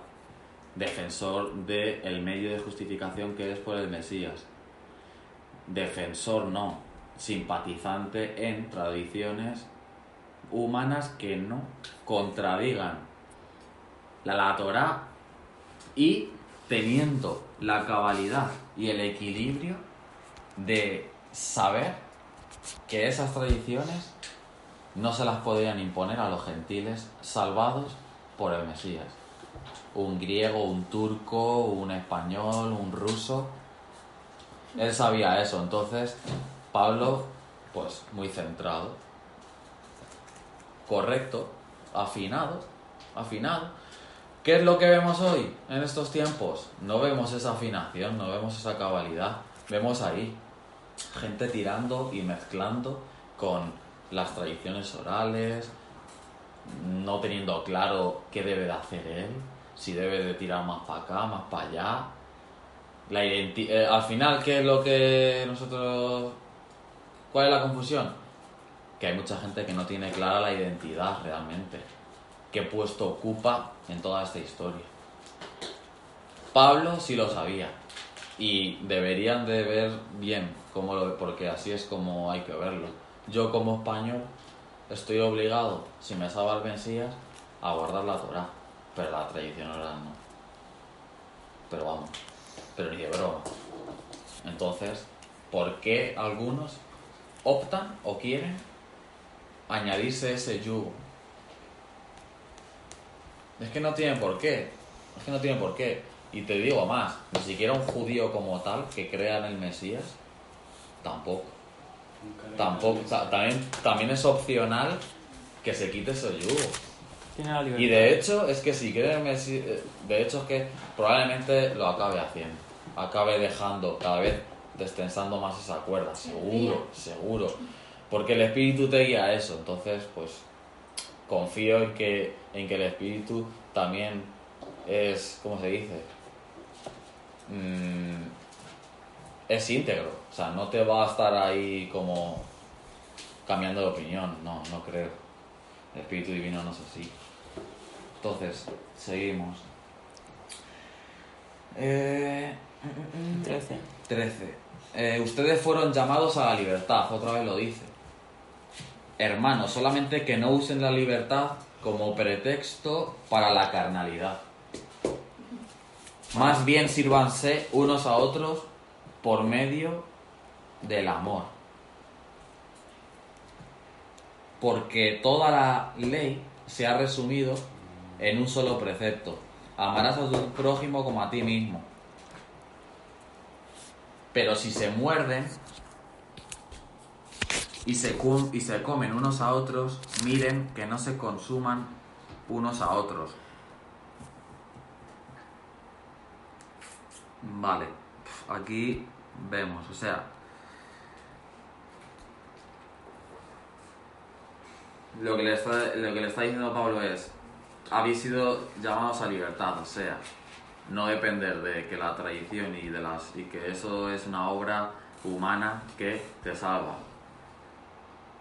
Defensor del medio de justificación que es por el Mesías. Defensor no, simpatizante en tradiciones humanas que no contradigan la, la Torá y teniendo la cabalidad y el equilibrio de saber que esas tradiciones no se las podían imponer a los gentiles salvados por el Mesías. Un griego, un turco, un español, un ruso. Él sabía eso, entonces Pablo, pues muy centrado, correcto, afinado, afinado. ¿Qué es lo que vemos hoy en estos tiempos? No vemos esa afinación, no vemos esa cabalidad. Vemos ahí gente tirando y mezclando con las tradiciones orales, no teniendo claro qué debe de hacer él, si debe de tirar más para acá, más para allá. La eh, al final, ¿qué es lo que nosotros... ¿Cuál es la confusión? Que hay mucha gente que no tiene clara la identidad realmente. ¿Qué puesto ocupa en toda esta historia? Pablo sí lo sabía. Y deberían de ver bien cómo lo porque así es como hay que verlo. Yo como español estoy obligado, si me salva el Mesías, a guardar la Torah, pero la tradición oral no. Pero vamos, pero ni de broma. Entonces, ¿por qué algunos optan o quieren añadirse ese yugo? Es que no tienen por qué. Es que no tienen por qué. Y te digo más, ni siquiera un judío como tal que crea en el Mesías, tampoco. Tampoco, ta- también, también es opcional que se quite ese yugo. Tiene. Y de hecho, es que si cree en Mesías, de hecho es que probablemente lo acabe haciendo. Acabe dejando cada vez destensando más esa cuerda, seguro, seguro. Porque el espíritu te guía a eso. Entonces, pues confío en que, en que el espíritu también es, ¿cómo se dice? Mm, es íntegro. O sea, no te va a estar ahí como cambiando de opinión. No, no creo. El espíritu divino no es así. Entonces, seguimos. Eh, 13. 13. Eh, ustedes fueron llamados a la libertad, otra vez lo dice. Hermanos, solamente que no usen la libertad como pretexto para la carnalidad. Más bien sírvanse unos a otros por medio del amor. Porque toda la ley se ha resumido en un solo precepto. Amarás a tu prójimo como a ti mismo. Pero si se muerden y se, comen unos a otros, miren que no se consuman unos a otros. Vale, aquí vemos, o sea, lo que le está, lo que diciendo Pablo es, habéis sido llamados a libertad, o sea, no depender de que la tradición y de las y que eso es una obra humana que te salva.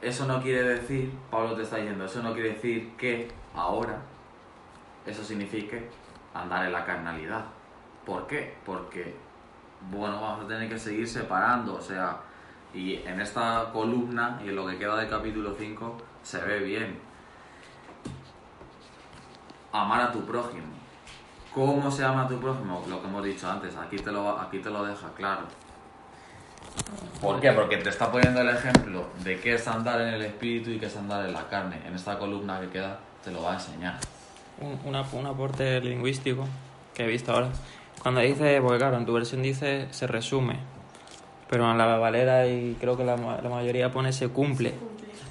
Eso no quiere decir, Pablo te está diciendo, eso no quiere decir que ahora eso signifique andar en la carnalidad. ¿Por qué? Porque, bueno, vamos a tener que seguir separando, o sea, y en esta columna y en lo que queda del capítulo 5 se ve bien. Amar a tu prójimo. ¿Cómo se ama a tu prójimo? Lo que hemos dicho antes, aquí te lo, aquí te lo deja claro. ¿Por qué? Porque te está poniendo el ejemplo de qué es andar en el espíritu y qué es andar en la carne. En esta columna que queda te lo va a enseñar. Un, una- un aporte lingüístico que he visto ahora. Cuando dice, porque claro, en tu versión dice se resume, pero en la Valera y creo que la, la mayoría pone se cumple.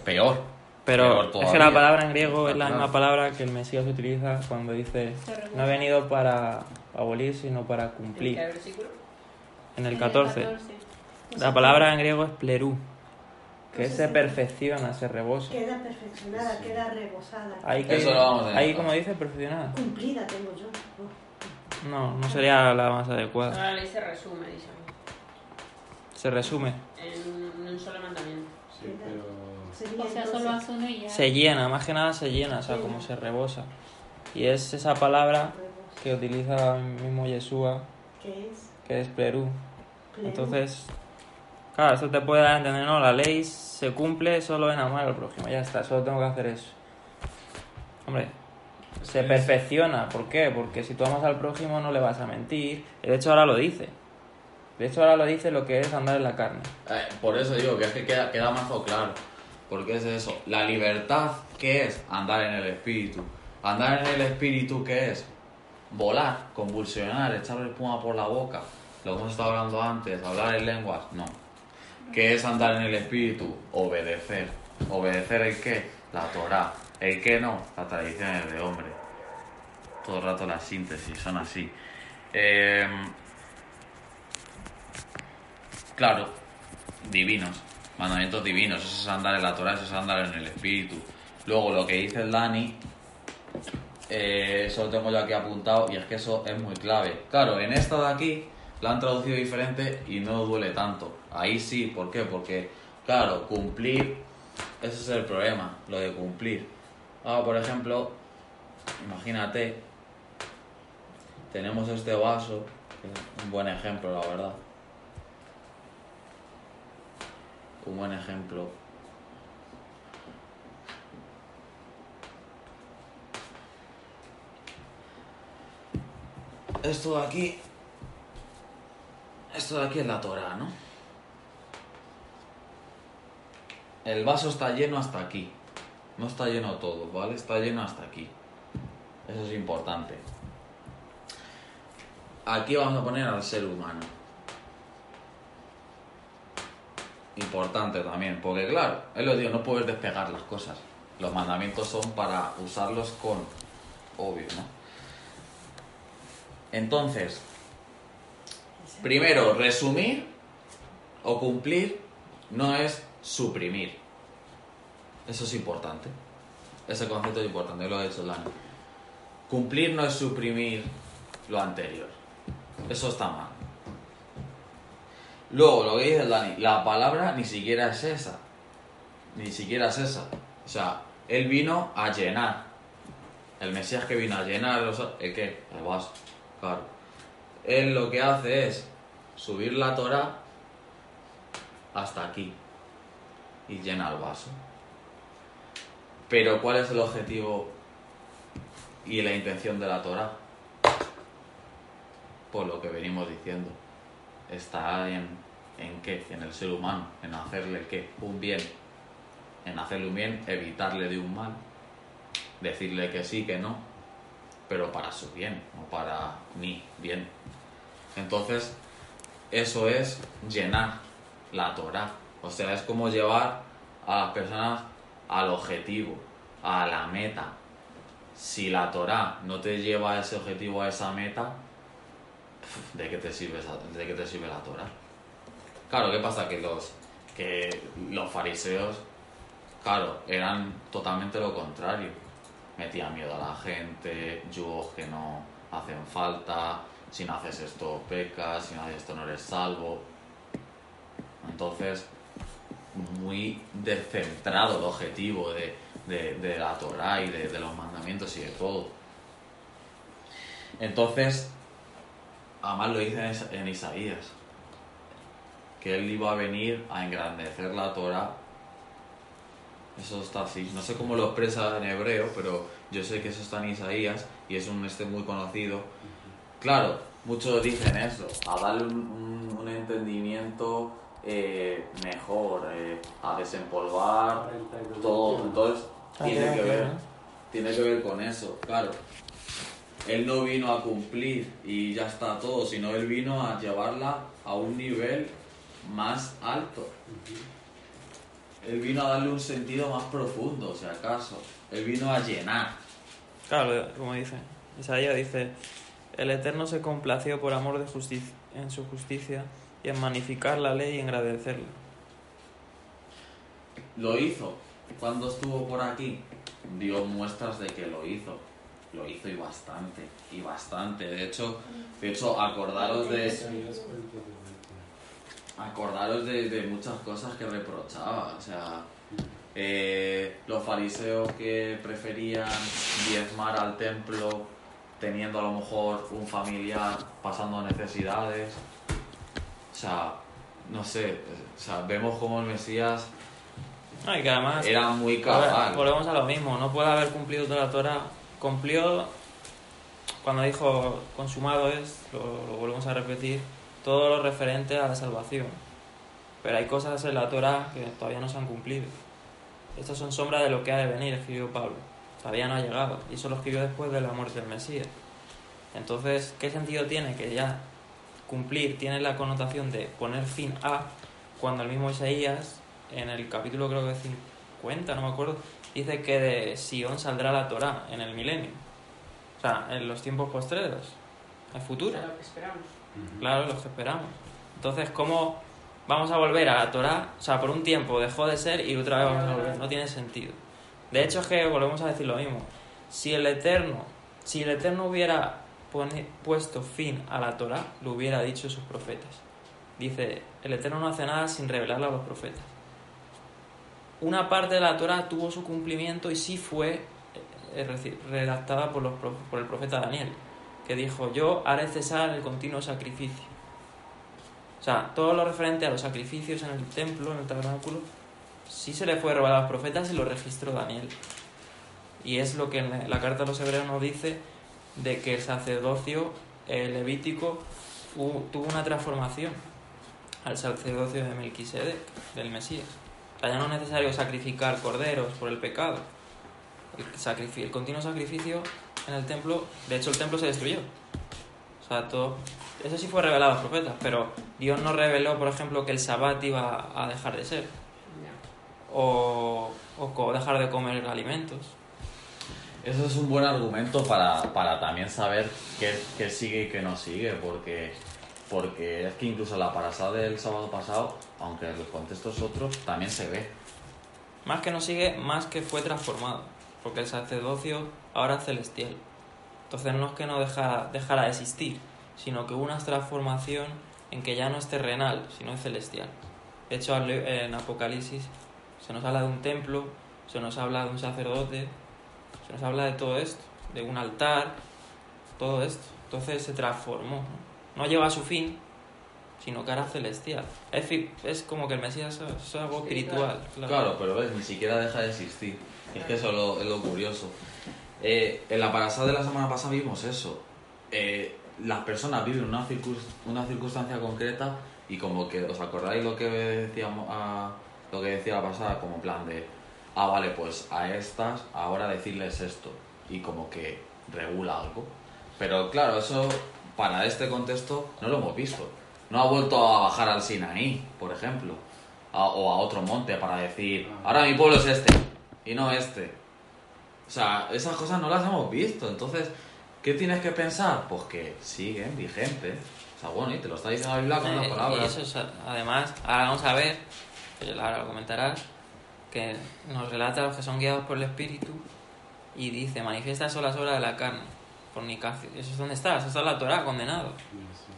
Peor. Pero Peor es que la palabra en griego es la Claro. misma palabra que el Mesías utiliza cuando dice no he venido para abolir, sino para ¿En qué cumplir. versículo? En el En 14. La palabra en griego es plerú, que Pues se sí. perfecciona, se rebosa. Queda perfeccionada, queda rebosada. Ahí, que, Eso lo vamos a ahí como dice perfeccionada. Cumplida tengo yo. No, no sería la más adecuada. Ahora la ley se resume, dice. Se resume. En un solo mandamiento. Sí, pero Sería O sea, entonces- solo haz uno y ya. Se llena, más que nada se llena, o sea, como se rebosa. Y es esa palabra que utiliza el mismo Yeshua, ¿Qué es? que es plerú. Pleno. Entonces, claro, eso te puede dar a entender, no, la ley se cumple solo en amar al prójimo, ya está, solo tengo que hacer eso. Hombre, se perfecciona, ¿por qué? Porque si tú amas al prójimo no le vas a mentir. De hecho, ahora lo dice. De hecho, ahora lo dice lo que es andar en la carne. Eh, por eso digo que es que queda, queda más o claro. Porque es eso. La libertad, ¿qué es? Andar en el espíritu. Andar en el espíritu, ¿qué es? Volar, convulsionar, echar espuma por la boca. Lo que hemos estado hablando antes, hablar en lenguas. No. ¿Qué es andar en el espíritu? Obedecer. ¿Obedecer el qué? La Torah. El qué no, las tradiciones de hombre. Todo el rato las síntesis, son así. Eh, claro, divinos, mandamientos divinos, eso es andar en la Torah, eso es andar en el Espíritu. Luego lo que dice el Dani, eh, eso lo tengo yo aquí apuntado y es que eso es muy clave. Claro, en esta de aquí la han traducido diferente y no duele tanto. Ahí sí, ¿por qué? Porque, claro, cumplir, ese es el problema, lo de cumplir. Ahora, por ejemplo, imagínate, tenemos este vaso, que es un buen ejemplo, la verdad. Un buen ejemplo. Esto de aquí. Esto de aquí es la Torah, ¿no? El vaso está lleno hasta aquí. No está lleno todo, ¿vale? Está lleno hasta aquí. Eso es importante. Aquí vamos a poner al ser humano. Importante también, porque claro, es lo digo, no puedes despegar las cosas. Los mandamientos son para usarlos con obvio, ¿no? Entonces, primero, resumir o cumplir no es suprimir. Eso es importante. Ese concepto es importante, lo ha dicho Dani. Cumplir no es suprimir lo anterior. Eso está mal. Luego, lo que dice Dani, la palabra ni siquiera es esa. Ni siquiera es esa. O sea, él vino a llenar. El Mesías que vino a llenar, los- ¿el qué? El vaso. Claro. Él lo que hace es subir la Torah hasta aquí y llena el vaso. Pero ¿cuál es el objetivo y la intención de la Torah? Por lo que venimos diciendo. Está en, en qué? En el ser humano, en hacerle qué? Un bien. En hacerle un bien, evitarle de un mal. Decirle que sí, que no. Pero para su bien, no para mi bien. Entonces, eso es llenar la Torah. O sea, es como llevar a las personas al objetivo, a la meta. Si la Torah no te lleva a ese objetivo, a esa meta, ¿de qué te sirve, esa- de qué te sirve la Torah? Claro, ¿qué pasa? Que los, que los fariseos, claro, eran totalmente lo contrario. Metían miedo a la gente, yugos que no hacen falta, si no haces esto pecas, si no haces esto no eres salvo. Entonces, muy descentrado el objetivo de, de- la Torah y de, los mandamientos y de todo. Entonces, además lo dice en Isaías, que él iba a venir a engrandecer la Torah. Eso está así. No sé cómo lo expresa en hebreo, pero yo sé que eso está en Isaías y es un este muy conocido. Claro, muchos dicen eso, a darle un, un- un entendimiento eh, mejor, eh, a desempolvar 42 todo. Entonces, tiene que ver, tiene que ver con eso, claro. Él no vino a cumplir y ya está todo, sino él vino a llevarla a un nivel más alto. Él vino a darle un sentido más profundo, si acaso. Él vino a llenar. Claro, como dice, Isaías dice, el Eterno se complació por amor de justicia, en su justicia y en magnificar la ley y engrandecerla. Lo hizo. Cuando estuvo por aquí, dio muestras de que lo hizo. Lo hizo y bastante, y bastante. De hecho, de hecho acordaros de, Isaías 42. acordaros de, de muchas cosas que reprochaba. O sea, eh, los fariseos que preferían diezmar al templo teniendo a lo mejor un familiar pasando necesidades. O sea, no sé, o sea, vemos como el Mesías No, y que además era muy cabal. Volvemos a lo mismo, no puede haber cumplido toda la Torah. Cumplió cuando dijo consumado es, lo, lo volvemos a repetir, todo lo referente a la salvación. Pero hay cosas en la Torah que todavía no se han cumplido. Estas son sombras de lo que ha de venir, escribió Pablo. Todavía no ha llegado. Y eso lo escribió después de la muerte del Mesías. Entonces, ¿qué sentido tiene que ya cumplir tiene la connotación de poner fin a cuando el mismo Isaías, en el capítulo creo que 50, no me acuerdo, dice que de Sion saldrá la Torah en el milenio. O sea, en los tiempos postreros, el futuro. Era lo que esperamos. Claro, los que esperamos. Entonces, ¿cómo vamos a volver a la Torah? O sea, por un tiempo dejó de ser y otra vez vamos a volver. No tiene sentido. De hecho, es que volvemos a decir lo mismo. Si el Eterno, si el Eterno hubiera pone- puesto fin a la Torah, lo hubiera dicho sus profetas. Dice, el Eterno no hace nada sin revelarlo a los profetas. Una parte de la Torah tuvo su cumplimiento y sí fue eh, redactada por, los, por el profeta Daniel, que dijo, yo haré cesar el continuo sacrificio. O sea, todo lo referente a los sacrificios en el templo, en el tabernáculo, sí se le fue revelado a los profetas y lo registró Daniel. Y es lo que en la carta a los hebreos nos dice de que el sacerdocio levítico tuvo una transformación al sacerdocio de Melquisedec, del Mesías. Ya no es necesario sacrificar corderos por el pecado. El, sacrifi- el continuo sacrificio en el templo, de hecho el templo se destruyó. O sea, todo, eso sí fue revelado a los profetas, pero Dios no reveló, por ejemplo, que el sabbat iba a dejar de ser. O, o dejar de comer alimentos. Eso es un buen argumento para, para también saber qué, qué sigue y qué no sigue, porque, porque es que incluso la parasada del sábado pasado, aunque el contexto es otro, también se ve. Más que no sigue, más que fue transformado. Porque el sacerdocio ahora es celestial. Entonces no es que no dejara, dejara de existir, sino que hubo una transformación en que ya no es terrenal, sino es celestial. De hecho, en Apocalipsis se nos habla de un templo, se nos habla de un sacerdote, se nos habla de todo esto, de un altar, todo esto. Entonces se transformó. No, no llegó a su fin, sino que era celestial. Es, es como que el Mesías es, algo Espiritual. espiritual. Claro, pero ves, ni siquiera deja de existir. Es que eso es lo, es lo curioso. Eh, en la parasada de la semana pasada vimos eso. Eh, las personas viven una, circus- una circunstancia concreta y como que, ¿os acordáis lo que decíamos a, lo que decía la pasada? Como plan de, ah, vale, pues a estas ahora decirles esto y como que regula algo. Pero claro, eso para este contexto no lo hemos visto. No ha vuelto a bajar al Sinaí, por ejemplo, a- o a otro monte para decir, ahora mi pueblo es este y no este. O sea, esas cosas no las hemos visto. Entonces, ¿qué tienes que pensar? Pues que siguen vigentes. O sea, bueno, y te lo está diciendo la Biblia con las Eh, y palabras. eso es, además, ahora vamos a ver, que ahora lo comentarás, que nos relata a los que son guiados por el Espíritu y dice, manifiesta son las obras de la carne, fornicación. ¿Eso es donde está? Eso está en la Torah, condenado.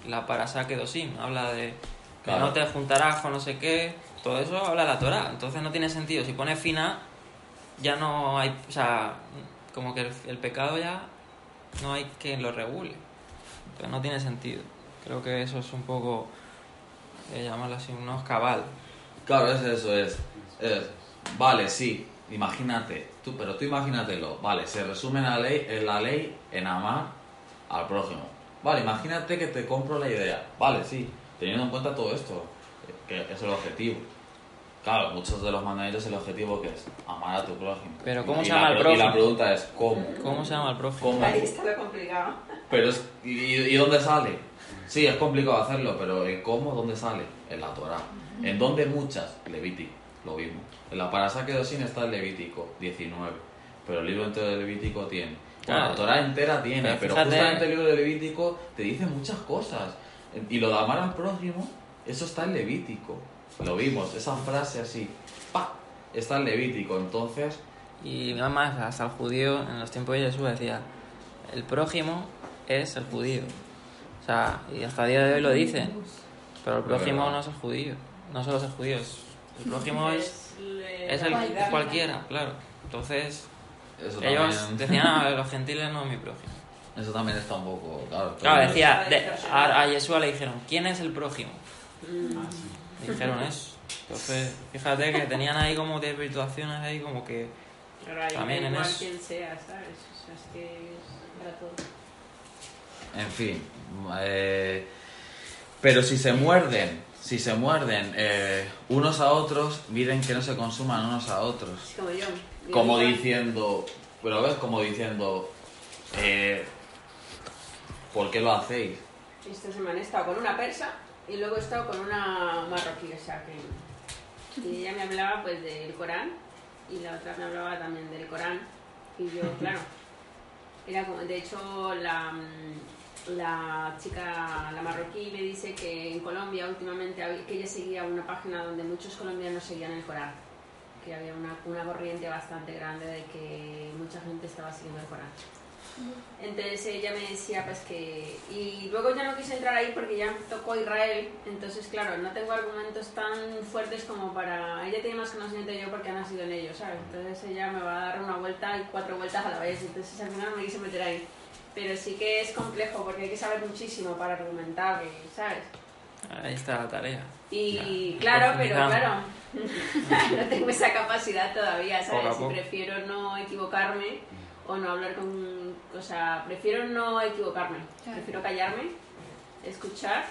La parasaque dosim, habla de que Claro. no te juntarás con no sé qué, todo eso habla de la Torah. Entonces no tiene sentido. Si pone fina, ya no hay, o sea, como que el, el pecado ya no hay quien lo regule. Entonces no tiene sentido. Creo que eso es un poco, eh, llamarlo así, unos cabal. Claro, es eso, es, es. Vale, sí, imagínate. Tú, pero tú imagínatelo. Vale, se resume en la ley, en la ley en amar al prójimo. Vale, imagínate que te compro la idea. Vale, sí, teniendo en cuenta todo esto, que es el objetivo. Claro, muchos de los mandamientos el objetivo que es amar a tu prójimo. Pero ¿cómo Y se la llama el pre- Y la prójimo? pregunta es ¿cómo? ¿Cómo se llama el prójimo? ¿Cómo? Ahí está lo complicado. Pero es, y, y dónde sale? Sí, es complicado hacerlo, pero ¿en cómo? ¿Dónde sale? En la Torah. ¿En dónde muchas? Levítico, lo mismo. En la Parasaque de Osin está el Levítico 19, pero el libro entero de Levítico tiene. Claro. la Torah entera tiene, Pero justamente el libro de Levítico te dice muchas cosas. Y lo de amar al prójimo, eso está en Levítico. Lo vimos, esa frase así, ¡pa! Está en Levítico, entonces... Y nada más, hasta el judío en los tiempos de Jesús decía, el prójimo es el judío. O sea, y hasta el día de hoy lo dicen, pero el prójimo no es el judío. No solo es el judío, es- el prójimo es, es el cualquiera, claro. Entonces, Eso ellos también, decían, "Ah, los gentiles no es mi prójimo. eso también está un poco... Claro, decía, de- a, a Yeshua le dijeron, ¿quién es el prójimo? Mm. Ah, sí. Dijeron eso. Entonces, fíjate que tenían ahí como desvirtuaciones ahí como que... También en eso. quien sea, ¿sabes? O sea, es que es para todo. En fin. eh, pero si se muerden, si se muerden eh, unos a otros, miren que no se consuman unos a otros. Como yo. diciendo, pero ves, como diciendo, eh, ¿por qué lo hacéis? Esta semana he estado con una persa y luego he estado con una marroquí, o sea que... Y ella me hablaba pues del Corán y la otra me hablaba también del Corán y yo, claro, era como, de hecho la, la chica, la marroquí me dice que en Colombia últimamente, que ella seguía una página donde muchos colombianos seguían el Corán, que había una, una corriente bastante grande de que mucha gente estaba siguiendo el Corán. Entonces ella me decía pues que... Y luego ya no quise entrar ahí porque ya tocó Israel, entonces claro, no tengo argumentos tan fuertes como para... Ella tiene más conocimiento que yo porque ha nacido en ellos, ¿sabes? Entonces ella me va a dar una vuelta y cuatro vueltas a la vez, entonces al final me quise meter ahí. Pero sí que es complejo porque hay que saber muchísimo para argumentar, ¿sabes? Ahí está la tarea. Y Ya, claro, pero claro, no tengo esa capacidad todavía, ¿sabes? Y prefiero no equivocarme o no hablar con... O sea, prefiero no equivocarme, Claro. prefiero callarme, escuchar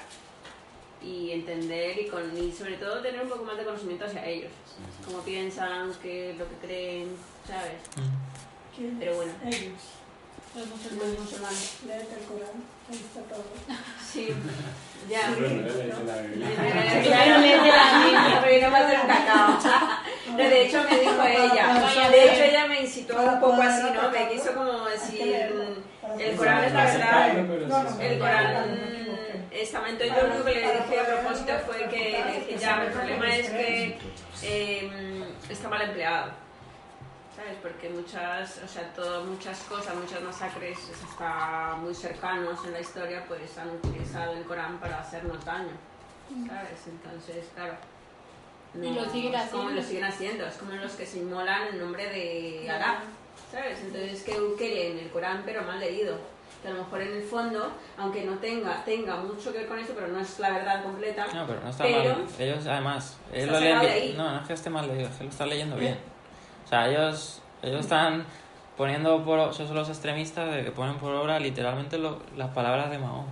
y entender y, con, y sobre todo tener un poco más de conocimiento hacia ellos, cómo piensan, qué es lo que creen, ¿sabes? ¿Quién? Pero bueno, Ellos. Los los musulmanes. musulmanes. Léete el Corán, ahí está todo. Sí, ya. Bueno, ya leíste la Biblia. Eh, Claro, léete la Biblia, porque no va a hacer un cacao. No, de hecho me dijo ella, de hecho ella me incitó un poco así, ¿no? Me quiso como decir, el Corán es la verdad, Pero sí, No, no, sí. el no, Corán no, no, no, no, Exactamente, yo lo único que le dije a propósito fue que dije, ya, el problema es que eh, está mal empleado. ¿Sabes? Porque muchas, o sea, todo, muchas cosas, muchas masacres hasta muy cercanos en la historia, pues han utilizado el Corán para hacernos daño. ¿Sabes? Entonces, claro. Y lo siguen como haciendo. lo siguen haciendo, es como los que se inmolan en nombre de Alá. ¿Sabes? Entonces, que, leen el Corán, pero mal leído. Que a lo mejor en el fondo, aunque no tenga, tenga mucho que ver con eso, pero no es la verdad completa. No, pero no está Pero- mal. Ellos, además, ellos Está lo de bien. No, no es que esté mal leído, que lo están leyendo bien. O sea, ellos, ellos están poniendo por... Esos son los extremistas de que ponen por obra literalmente lo- las palabras de Mahoma.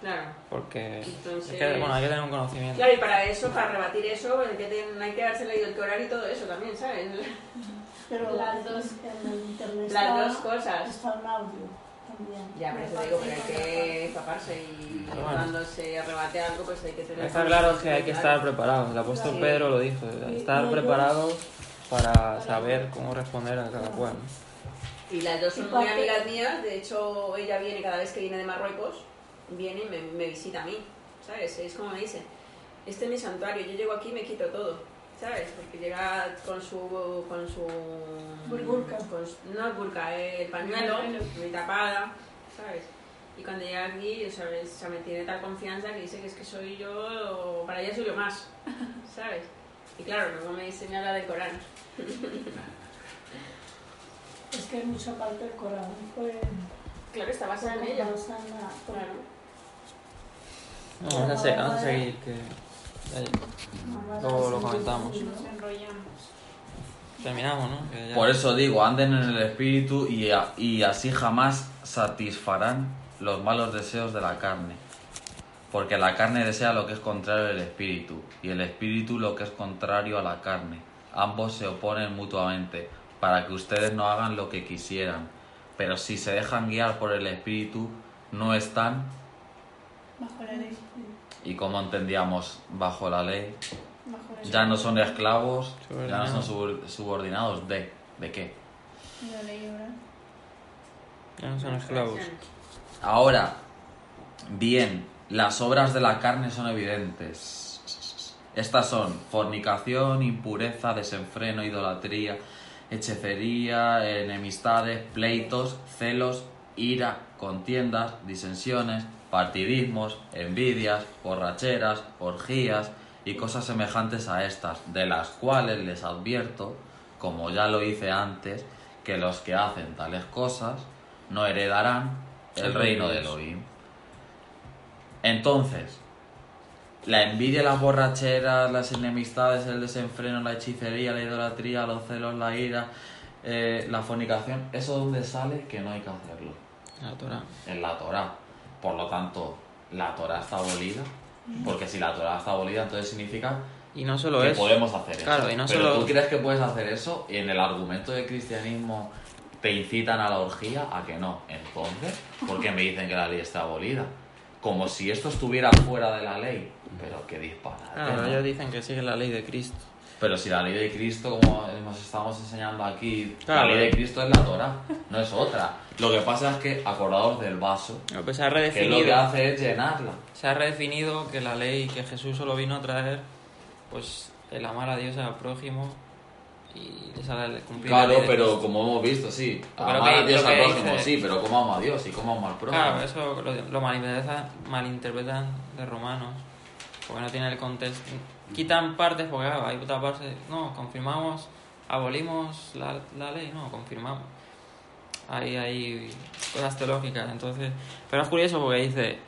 Claro. Porque Entonces- es que, bueno, hay que tener un conocimiento. Claro, y para eso, para rebatir eso, hay que, ten- hay que haberse leído el Corán y todo eso también, ¿sabes? Pero Las dos. en el internet Las está, dos cosas. está un audio también. Ya, pero te digo, pero hay que empaparse y bueno. cuando se arrebate algo, pues hay que tener... Está claro que hay que estar preparados. El apóstol Sí. Pedro lo dijo, estar preparados para saber cómo responder a cada cual. ¿no? Y las dos son Y muy amigas mías, de hecho ella viene cada vez que viene de Marruecos, viene y me, me visita a mí, ¿sabes? Es como me dice, este es mi santuario, yo llego aquí y me quito todo, ¿sabes? Porque llega con su... con su... Burka. con su- no el burka, el pañuelo, pañuelo. muy tapada, ¿sabes? Y cuando llega aquí, ¿sabes? O sea, me tiene tal confianza que dice que es que soy yo, para ella soy yo más, ¿sabes? Y claro, luego me dice, me habla del Corán. Es que hay mucha parte del Corán fue Claro, está basada en ella. basada en la- Claro. No, vamos, a se- vamos a seguir, que Luego lo comentamos. Nos enrollamos. terminamos, ¿no? Que ya- Por eso digo, anden en el espíritu y, a- y así jamás satisfarán los malos deseos de la carne. Porque la carne desea lo que es contrario al espíritu y el espíritu lo que es contrario a la carne. Ambos se oponen mutuamente para que ustedes no hagan lo que quisieran. Pero si se dejan guiar por el espíritu, no están, Bajo la ley. y como entendíamos, bajo la ley, Bajo la ley. ya no son esclavos, ya no son subor- subordinados de, ¿de qué? La ley ya no son esclavos. Ahora, bien, las obras de la carne son evidentes. Estas son fornicación, impureza, desenfreno, idolatría, hechicería, enemistades, pleitos, celos, ira, contiendas, disensiones, partidismos, envidias, borracheras, orgías y cosas semejantes a estas, de las cuales les advierto, como ya lo hice antes, que los que hacen tales cosas no heredarán el El reino de. Elohim. Entonces, la envidia, las borracheras, las enemistades, el desenfreno, la hechicería, la idolatría, los celos, la ira, eh, la fornicación, ¿eso dónde sale? Que no hay que hacerlo. La Torah. En la Torah. Por lo tanto, la Torah está abolida. Porque si la Torah está abolida, entonces significa Y no solo que eso. podemos hacer eso. Claro, y no Pero solo- tú crees que puedes hacer eso y en el argumento del cristianismo te incitan a la orgía, a que no. Entonces, ¿por qué me dicen que la ley está abolida? Como si esto estuviera fuera de la ley. Pero qué disparate. Claro, ¿no? ellos dicen que sigue la ley de Cristo. Pero si la ley de Cristo, como nos estamos enseñando aquí, Claro. la ley de Cristo es la Torah, no es otra. Lo que pasa es que acordados del vaso, Pero pues se ha que lo que redefinido. hace es llenarla. Se ha redefinido que la ley que Jesús solo vino a traer, pues el amar a Dios y al prójimo y esa la- cumplir la Claro, ley de pero Cristo. como hemos visto, sí. Amar que- a Dios al prójimo, sí, pero ¿cómo amo a Dios y cómo amo al prójimo? Claro, eso lo, lo malinterpretan, malinterpretan de romanos, porque no tienen el contexto. Quitan partes porque claro, hay otra parte, no, confirmamos, abolimos la, la ley, no, confirmamos. Hay, hay cosas teológicas, entonces... Pero es curioso porque dice,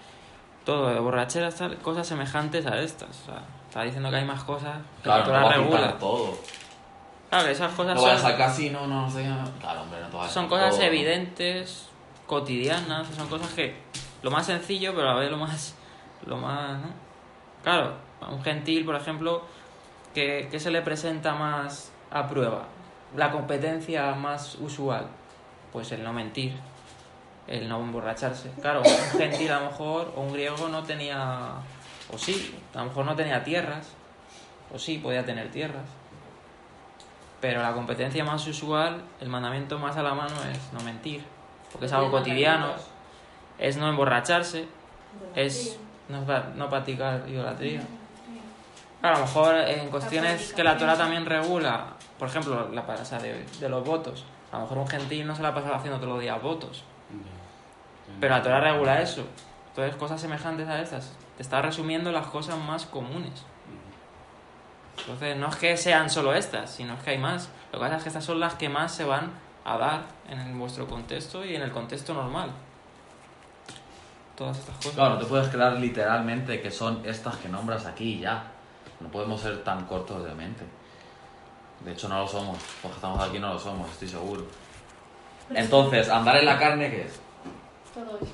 todo, de borracheras, tal, cosas semejantes a estas. O sea, está diciendo que hay más cosas que Claro, la no regula. todo. Claro, esas cosas No son... al casino, no, no sé. Claro, hombre, no te Son cosas todo, ¿no? evidentes, cotidianas, son cosas que lo más sencillo, pero a vez lo más, lo más, ¿no? Claro, a un gentil, por ejemplo, que, que se le presenta más a prueba, la competencia más usual, pues el no mentir, el no emborracharse. Claro, un gentil a lo mejor o un griego no tenía, o sí, a lo mejor no tenía tierras, o sí, podía tener tierras. Pero la competencia más usual, el mandamiento más a la mano es no mentir, porque es algo cotidiano, es no emborracharse, es no, no practicar idolatría. Claro, a lo mejor en cuestiones que la Torah también regula, por ejemplo, la sea, de, de los votos. A lo mejor un gentil no se la pasa haciendo todos los días votos, pero la Torah regula eso. Entonces, cosas semejantes a estas. Te está resumiendo las cosas más comunes. Entonces, no es que sean solo estas, sino es que hay más. Lo que pasa es que estas son las que más se van a dar en vuestro contexto y en el contexto normal. Todas estas cosas. Claro, no te puedes quedar literalmente que son estas que nombras aquí y ya. No podemos ser tan cortos de mente. De hecho, no lo somos. Porque estamos aquí no lo somos, estoy seguro. Entonces, andar en la carne, ¿qué es? Todo eso.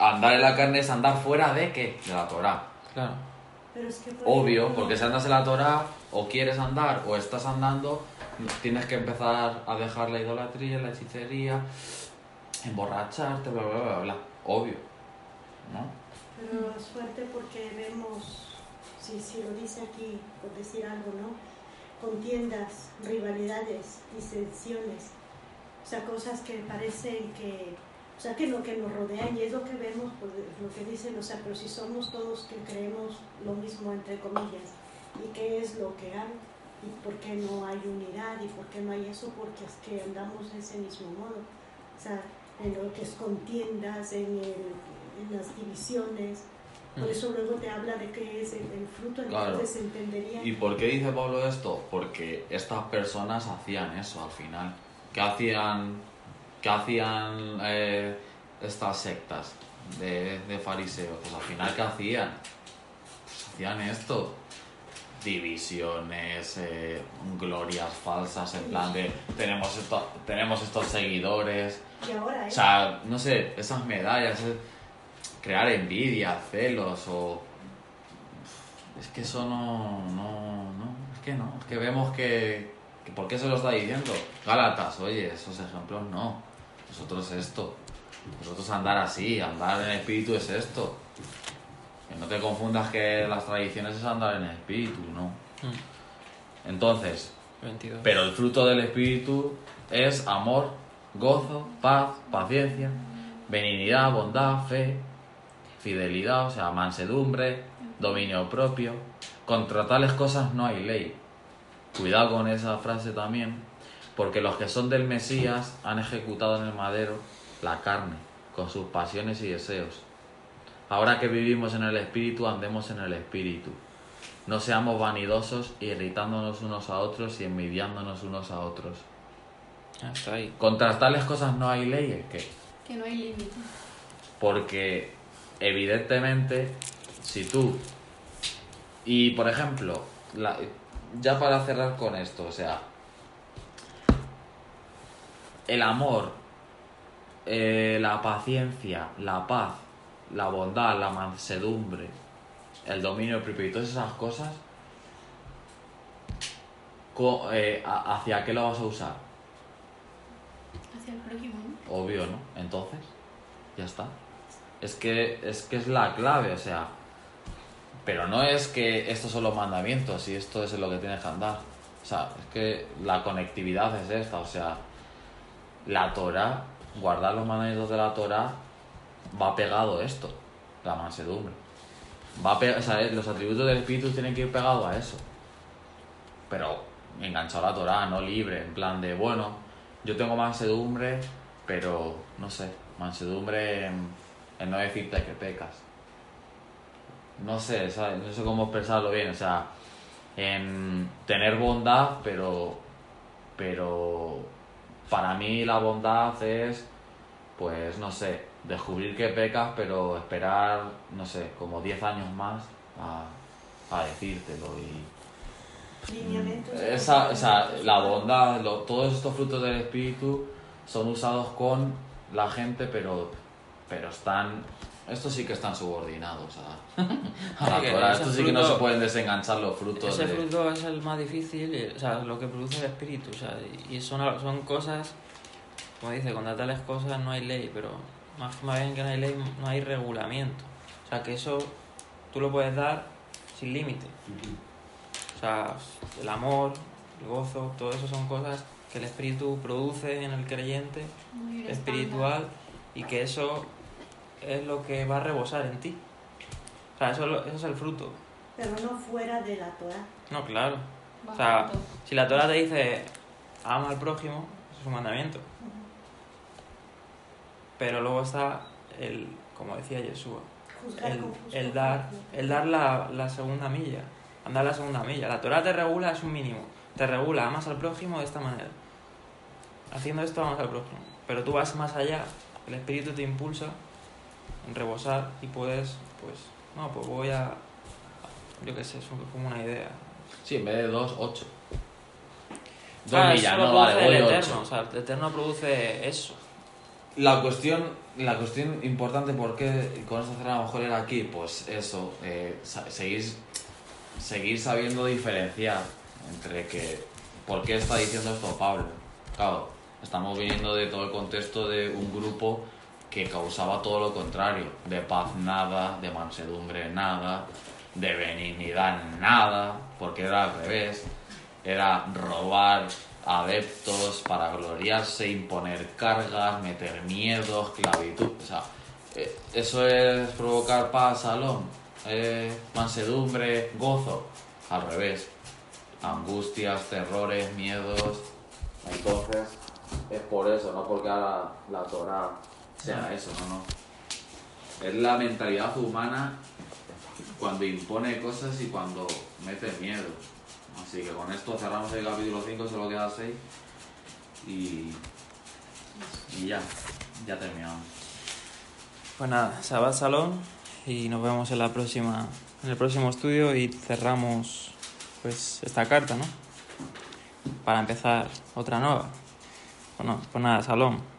Andar en la carne es andar fuera de qué? De la Torah. Claro. Pero es que, por Obvio, ejemplo, porque si andas en la Torah, o quieres andar, o estás andando, tienes que empezar a dejar la idolatría, la hechicería, emborracharte, bla, bla, bla, bla. Obvio. Pero es fuerte porque vemos, si, si lo dice aquí, por decir algo, ¿no? Contiendas, rivalidades, disensiones, o sea, cosas que parecen que, o sea, que lo que nos rodean y es lo que vemos, pues, lo que dicen, o sea, pero si somos todos que creemos lo mismo, entre comillas, ¿y qué es lo que hay? ¿Y por qué no hay unidad? ¿Y por qué no hay eso? Porque es que andamos de ese mismo modo. O sea, en lo que es contiendas, en, el- las divisiones. Por eso luego te habla de qué es el, el fruto, Claro. entonces se entendería. ¿Y por qué dice Pablo esto? Porque estas personas hacían eso al final. ¿Qué hacían, qué hacían eh, estas sectas de, de fariseos? Pues al final, ¿qué hacían? Pues hacían esto. Divisiones, eh, glorias falsas, en plan de tenemos, esto, tenemos estos seguidores. Y ahora, ¿eh? O sea, no sé, esas medallas, eh, crear envidia, celos o... Es que eso no, no, no, es que no, es que vemos que, que ¿Por qué se lo está diciendo? Gálatas, oye, esos ejemplos no. Nosotros esto. Nosotros andar así, andar en espíritu es esto. Que no te confundas que las tradiciones es andar en espíritu, no. Mm, Entonces, 22. pero el fruto del Espíritu es amor, gozo, paz, paciencia, benignidad, bondad, fe, fidelidad, o sea, mansedumbre, dominio propio. Contra tales cosas no hay ley. Cuidado con esa frase también, porque los que son del Mesías han ejecutado en el madero la carne, con sus pasiones y deseos. Ahora que vivimos en el Espíritu, andemos en el Espíritu. No seamos vanidosos, irritándonos unos a otros y envidiándonos unos a otros. Ah, está ahí. Contra tales cosas no hay leyes, ¿qué? Que no hay límite. Porque evidentemente, si tú... Y por ejemplo, la- ya para cerrar con esto, o sea, el amor, eh, la paciencia, la paz, la bondad, la mansedumbre, el dominio propio y todas esas cosas, co- eh, ¿hacia qué lo vas a usar? Hacia el prójimo. Obvio, ¿no? Entonces, ya está. Es que es que es la clave, o sea. Pero no es que estos son los mandamientos y esto es lo que tienes que andar. O sea, es que la conectividad es esta, o sea, la Torah, guardar los mandamientos de la Torah va pegado esto, la mansedumbre. Va o sea, los atributos del espíritu tienen que ir pegados a eso. Pero enganchado a la Torah, no libre, en plan de, bueno, yo tengo mansedumbre, pero no sé, mansedumbre en, en no decirte que pecas. No sé, ¿sabes? no sé cómo expresarlo bien, o sea, en tener bondad, pero pero para mí la bondad es pues no sé, descubrir que pecas, pero esperar, no sé, como 10 años más a, a decírtelo y Lineamientos. esa, o sea, la bondad, lo- todos estos frutos del espíritu son usados con la gente, pero, pero están, estos sí que están subordinados a, a la Sí, Torah. Estos sí que no se pueden desenganchar los frutos Ese de... fruto es el más difícil, y, o sea, lo que produce el espíritu, o sea, y son, son cosas, como dice, contra tales cosas no hay ley, pero más que más bien que no hay ley, no hay regulamiento. O sea, que eso tú lo puedes dar sin límite. O sea, el amor, el gozo, todo eso son cosas que el espíritu produce en el creyente espiritual y que eso es lo que va a rebosar en ti. O sea, eso, es lo- eso es el fruto. pero no fuera de la Torah. No, claro. Va O sea, junto. si la Torah te dice ama al prójimo, eso es un mandamiento. Pero luego está el, como decía Yeshua, el, dar, el dar la, la segunda milla, andar la segunda milla. La Torah te regula, es un mínimo. Te regula, amas al prójimo de esta manera. Haciendo esto, amas al prójimo. Pero tú vas más allá, el Espíritu te impulsa en rebosar y puedes, pues, no, pues voy a, yo qué sé, es como una idea. Sí, en vez de dos, ocho. Dos Claro, millas, eso lo no, vale, produce el voy Eterno, ocho. o sea, el Eterno produce eso. La cuestión, la cuestión importante, ¿por qué con esto cerrar a lo mejor era aquí? Pues eso, eh, seguir, seguir sabiendo diferenciar entre que, ¿por qué está diciendo esto Pablo? Claro, estamos viniendo de todo el contexto de un grupo que causaba todo lo contrario, de paz nada, de mansedumbre nada, de benignidad nada, porque era al revés, era robar adeptos para gloriarse, imponer cargas, meter miedo, esclavitud, o sea, eh, eso es provocar paz, salón, eh, mansedumbre, gozo, al revés, angustias, terrores, miedos, entonces es por eso, no porque la Torah sea eso, no, no. Es la mentalidad humana cuando impone cosas y cuando mete miedo. Así que con esto cerramos el capítulo 5, solo queda 6 y, y ya, ya terminamos. Pues nada, Shabbat Salón y nos vemos en la próxima, en el próximo estudio y cerramos pues esta carta, ¿no? Para empezar otra nueva. Bueno, pues nada, Salón.